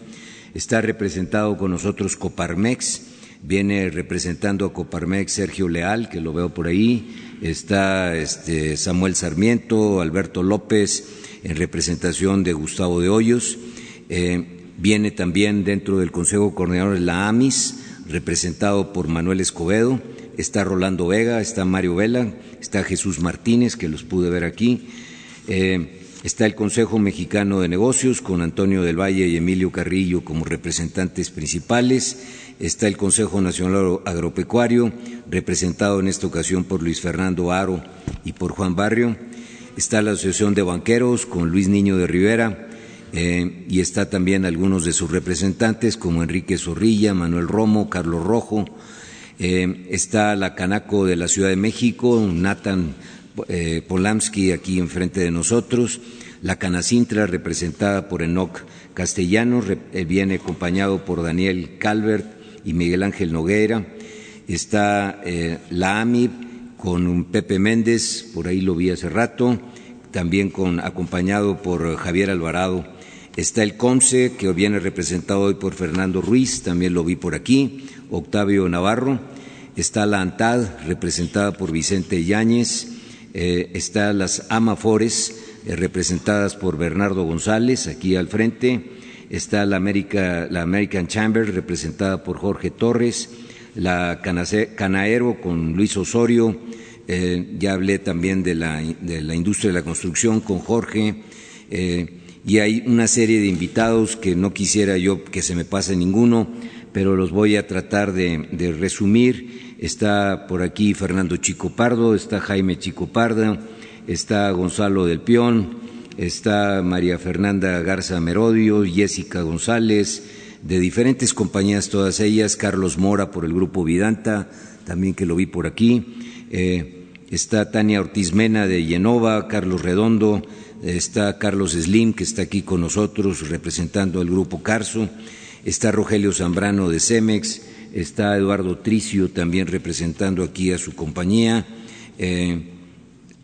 Está representado con nosotros Coparmex, viene representando a Coparmex Sergio Leal, que lo veo por ahí, está este, Samuel Sarmiento, Alberto López, en representación de Gustavo de Hoyos. Eh, viene también dentro del Consejo Coordinador la AMIS, representado por Manuel Escobedo. Está Rolando Vega, está Mario Vela, está Jesús Martínez, que los pude ver aquí. Eh, está el Consejo Mexicano de Negocios con Antonio del Valle y Emilio Carrillo como representantes principales. Está el Consejo Nacional Agropecuario, representado en esta ocasión por Luis Fernando Aro y por Juan Barrio está la Asociación de Banqueros con Luis Niño de Rivera eh, y está también algunos de sus representantes como Enrique Zorrilla, Manuel Romo, Carlos Rojo. Eh, está la Canaco de la Ciudad de México, Nathan eh, aquí enfrente de nosotros. La Canacintra representada por Enoc Castellanos, viene acompañado por Daniel Calvert y Miguel Ángel Noguera. Está la AMIB con un Pepe Méndez, por ahí lo vi hace rato, también con, acompañado por Javier Alvarado. Está el CONCE, que viene representado hoy por Fernando Ruiz, también lo vi por aquí, Octavio Navarro. Está la ANTAD, representada por Vicente Yáñez. Eh, está las AMAFORES, eh, representadas por Bernardo González, aquí al frente. Está la, América, la American Chamber, representada por Jorge Torres la Canaero con Luis Osorio, eh, ya hablé también de la, de la, industria de la construcción con Jorge, y hay una serie de invitados que no quisiera yo que se me pase ninguno, pero los voy a tratar de, resumir. Está por aquí Fernando Chico Pardo, está Jaime Chico Pardo, está Gonzalo del Pion, está María Fernanda Garza Merodio, Jessica González, de diferentes compañías, todas ellas, Carlos Mora por el grupo Vidanta, también que lo vi por aquí, eh, está Tania Ortiz Mena de Yenova, Carlos Redondo, está Carlos Slim, que está aquí con nosotros representando al grupo Carso, está Rogelio Zambrano de Cemex, está Eduardo Tricio también representando aquí a su compañía, eh,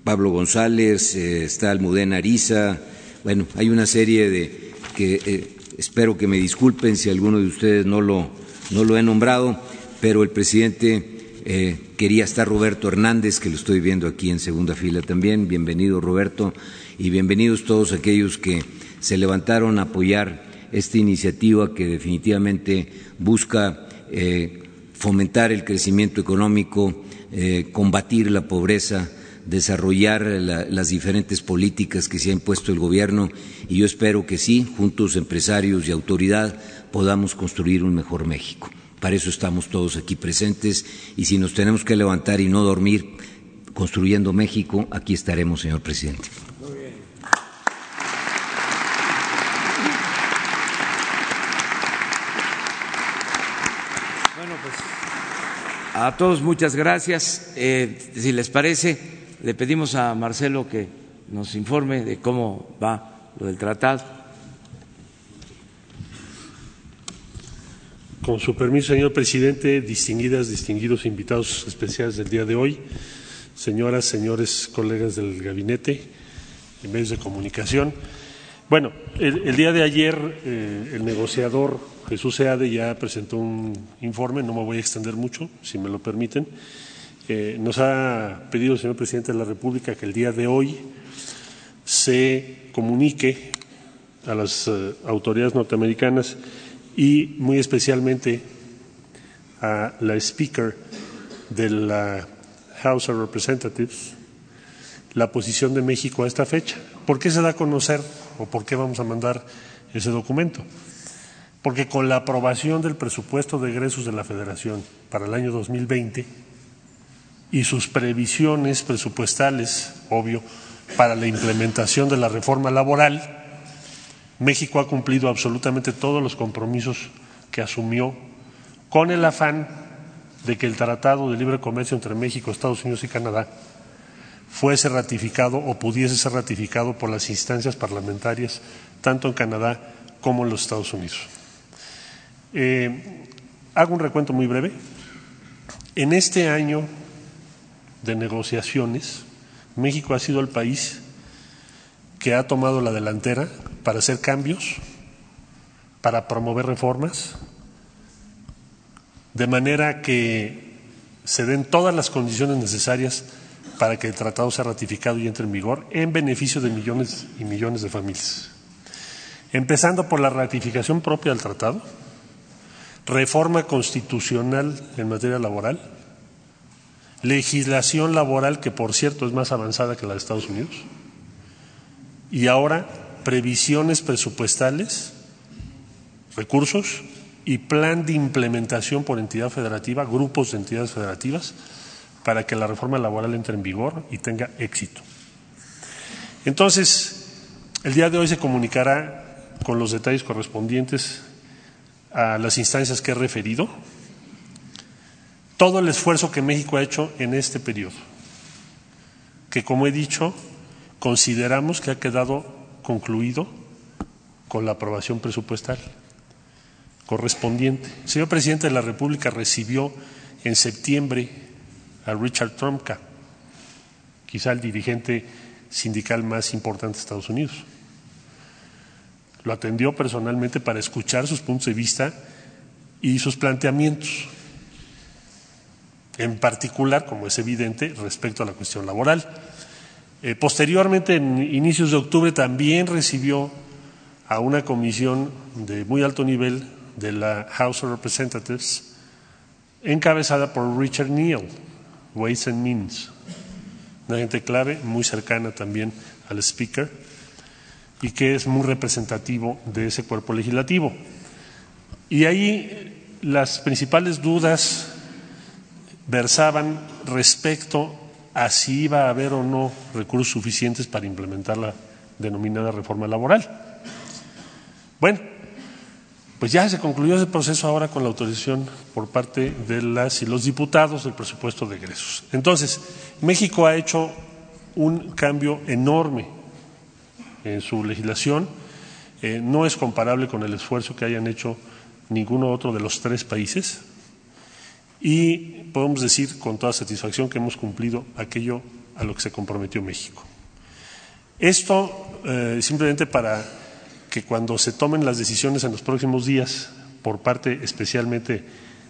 Pablo González, eh, está Almudena Ariza, bueno, hay una serie de que Espero que me disculpen si alguno de ustedes no lo, no lo he nombrado, pero el presidente eh, quería estar Roberto Hernández, que lo estoy viendo aquí en segunda fila también. Bienvenido, Roberto, y bienvenidos todos aquellos que se levantaron a apoyar esta iniciativa que definitivamente busca eh, fomentar el crecimiento económico, eh, combatir la pobreza, desarrollar las diferentes políticas que se ha impuesto el gobierno y yo espero que sí, juntos empresarios y autoridad, podamos construir un mejor México. Para eso estamos todos aquí presentes y si nos tenemos que levantar y no dormir construyendo México, aquí estaremos, señor presidente. Bueno, pues a todos muchas gracias. Eh, si les parece, le pedimos a Marcelo que nos informe de cómo va lo del tratado. Con su permiso, señor presidente, distinguidas, distinguidos invitados especiales del día de hoy, señoras, señores, colegas del gabinete y medios de comunicación. Bueno, el, día de ayer eh, el negociador Jesús Seade ya presentó un informe, no me voy a extender mucho, si me lo permiten. Eh, nos ha pedido el señor presidente de la República que el día de hoy se comunique a las eh, autoridades norteamericanas y muy especialmente a la Speaker de la House of Representatives la posición de México a esta fecha. ¿Por qué se da a conocer o por qué vamos a mandar ese documento? Porque con la aprobación del presupuesto de egresos de la Federación para el año 2020 y sus previsiones presupuestales, obvio, para la implementación de la reforma laboral, México ha cumplido absolutamente todos los compromisos que asumió con el afán de que el Tratado de Libre Comercio entre México, Estados Unidos y Canadá fuese ratificado o pudiese ser ratificado por las instancias parlamentarias, tanto en Canadá como en los Estados Unidos. Eh, hago un recuento muy breve. En este año de negociaciones, México ha sido el país que ha tomado la delantera para hacer cambios, para promover reformas, de manera que se den todas las condiciones necesarias para que el tratado sea ratificado y entre en vigor en beneficio de millones y millones de familias. Empezando por la ratificación propia del tratado, reforma constitucional en materia laboral, legislación laboral que por cierto es más avanzada que la de Estados Unidos, y ahora previsiones presupuestales, recursos y plan de implementación por entidad federativa, grupos de entidades federativas, para que la reforma laboral entre en vigor y tenga éxito. Entonces, el día de hoy se comunicará con los detalles correspondientes a las instancias que he referido todo el esfuerzo que México ha hecho en este periodo, que como he dicho, consideramos que ha quedado concluido con la aprobación presupuestal correspondiente. El señor presidente de la República recibió en septiembre a Richard Trumka, quizá el dirigente sindical más importante de Estados Unidos. Lo atendió personalmente para escuchar sus puntos de vista y sus planteamientos, en particular, como es evidente, respecto a la cuestión laboral. Eh, posteriormente, en inicios de octubre, también recibió a una comisión de muy alto nivel de la House of Representatives, encabezada por Richard Neal, Ways and Means, una gente clave, muy cercana también al Speaker y que es muy representativo de ese cuerpo legislativo. Y ahí las principales dudas versaban respecto a si iba a haber o no recursos suficientes para implementar la denominada reforma laboral. Bueno, pues ya se concluyó ese proceso ahora con la autorización por parte de las y los diputados del presupuesto de egresos. Entonces, México ha hecho un cambio enorme en su legislación. Eh, no es comparable con el esfuerzo que hayan hecho ninguno otro de los tres países. Y podemos decir con toda satisfacción que hemos cumplido aquello a lo que se comprometió México. Esto eh, simplemente para que cuando se tomen las decisiones en los próximos días, por parte especialmente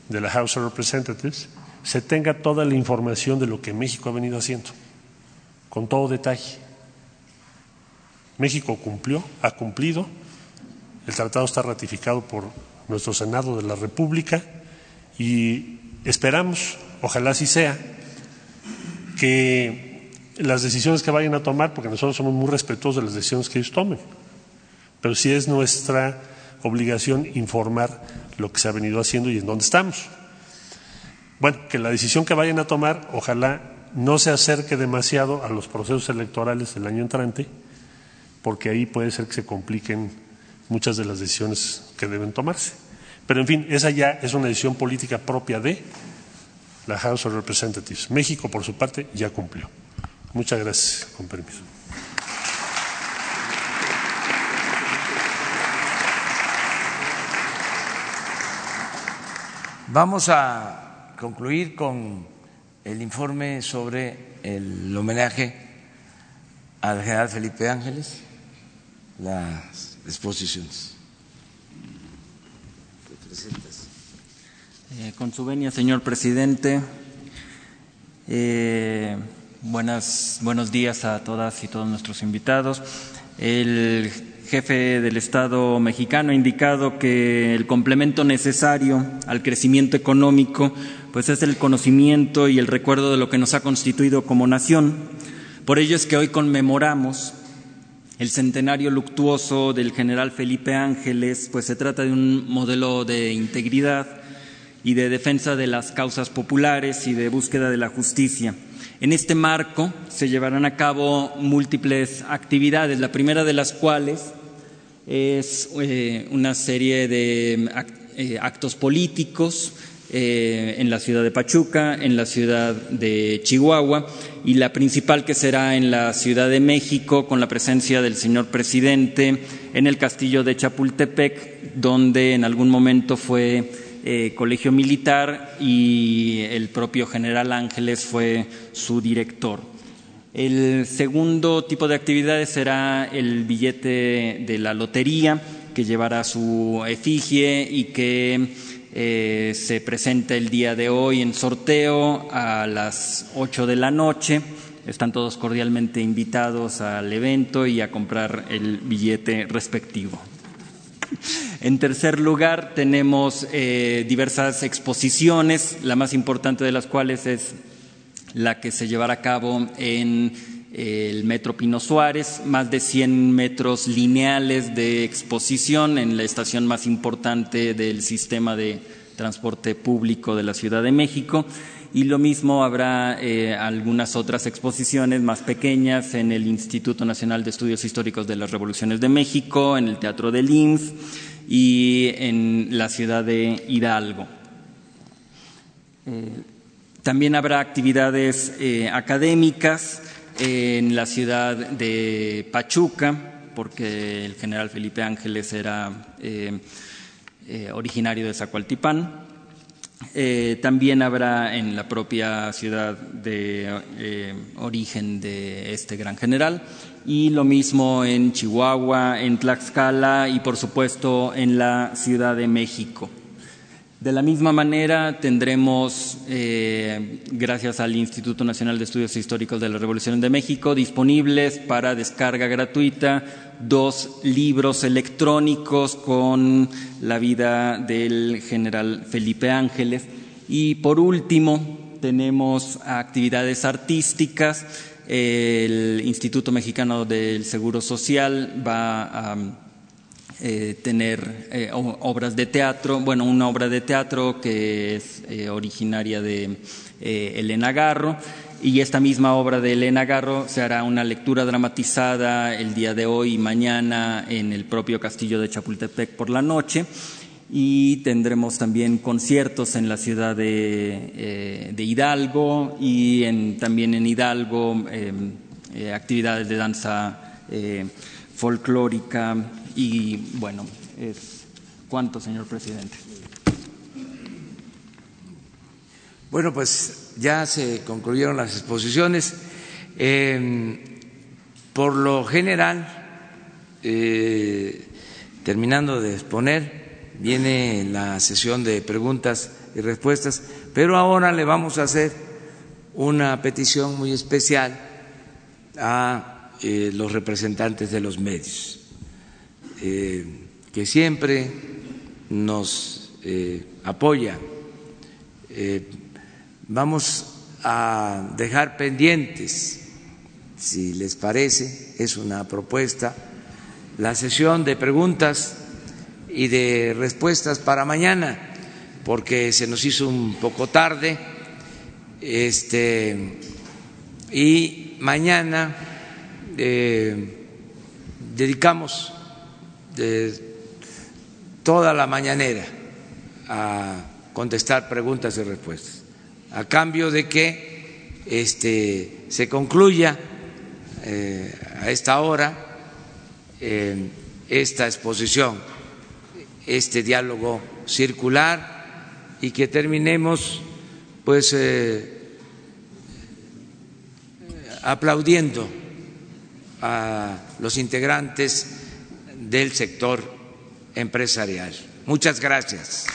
de la House of Representatives, se tenga toda la información de lo que México ha venido haciendo, con todo detalle. México cumplió, ha cumplido, el tratado está ratificado por nuestro Senado de la República y esperamos, ojalá así sea, que las decisiones que vayan a tomar, porque nosotros somos muy respetuosos de las decisiones que ellos tomen, pero sí es nuestra obligación informar lo que se ha venido haciendo y en dónde estamos. Bueno, que la decisión que vayan a tomar, ojalá no se acerque demasiado a los procesos electorales del año entrante, porque ahí puede ser que se compliquen muchas de las decisiones que deben tomarse. Pero en fin, esa ya es una decisión política propia de la House of Representatives. México, por su parte, ya cumplió. Muchas gracias, con permiso. Vamos a concluir con el informe sobre el homenaje al general Felipe Ángeles, las exposiciones. Eh, con su venia, señor presidente, eh, buenas, buenos días a todas y todos nuestros invitados. El jefe del Estado mexicano ha indicado que el complemento necesario al crecimiento económico pues es el conocimiento y el recuerdo de lo que nos ha constituido como nación. Por ello es que hoy conmemoramos el centenario luctuoso del general Felipe Ángeles, pues se trata de un modelo de integridad y de defensa de las causas populares y de búsqueda de la justicia. En este marco se llevarán a cabo múltiples actividades, la primera de las cuales es eh, una serie de eh, actos políticos eh, en la ciudad de Pachuca, en la ciudad de Chihuahua y la principal que será en la Ciudad de México con la presencia del señor presidente en el castillo de Chapultepec, donde en algún momento fue eh, colegio militar y el propio general Ángeles fue su director. El segundo tipo de actividades será el billete de la lotería, que llevará su efigie y que eh, se presenta el día de hoy en sorteo a las 8 de la noche. Están todos cordialmente invitados al evento y a comprar el billete respectivo. En tercer lugar, tenemos eh, diversas exposiciones, la más importante de las cuales es la que se llevará a cabo en el Metro Pino Suárez, más de 100 metros lineales de exposición en la estación más importante del sistema de transporte público de la Ciudad de México. Y lo mismo habrá eh, algunas otras exposiciones más pequeñas en el Instituto Nacional de Estudios Históricos de las Revoluciones de México, en el Teatro del INF y en la ciudad de Hidalgo. Eh, también habrá actividades eh, académicas en la ciudad de Pachuca, porque el general Felipe Ángeles era eh, eh, originario de Zacualtipán. Eh, también habrá en la propia ciudad de origen de este gran general y lo mismo en Chihuahua, en Tlaxcala y por supuesto en la Ciudad de México. De la misma manera, tendremos, eh, gracias al Instituto Nacional de Estudios Históricos de la Revolución de México, disponibles para descarga gratuita dos libros electrónicos con la vida del general Felipe Ángeles. Y por último, tenemos actividades artísticas. El Instituto Mexicano del Seguro Social va a eh, tener eh, obras de teatro, bueno, una obra de teatro que es eh, originaria de Elena Garro, y esta misma obra de Elena Garro se hará una lectura dramatizada el día de hoy y mañana en el propio castillo de Chapultepec por la noche. Y tendremos también conciertos en la ciudad de, Hidalgo y también en Hidalgo actividades de danza folclórica y bueno, es cuánto, señor presidente. Bueno, pues ya se concluyeron las exposiciones. Em, por lo general, eh, terminando de exponer, viene la sesión de preguntas y respuestas, pero ahora le vamos a hacer una petición muy especial a eh, los representantes de los medios. Eh, que siempre nos eh, apoya. Eh, vamos a dejar pendientes, si les parece, es una propuesta, la sesión de preguntas y de respuestas para mañana, porque se nos hizo un poco tarde. Este, y mañana dedicamos de toda la mañanera a contestar preguntas y respuestas, a cambio de que este, se concluya eh, a esta hora esta exposición, este diálogo circular y que terminemos pues eh, aplaudiendo a los integrantes del sector empresarial. Muchas gracias.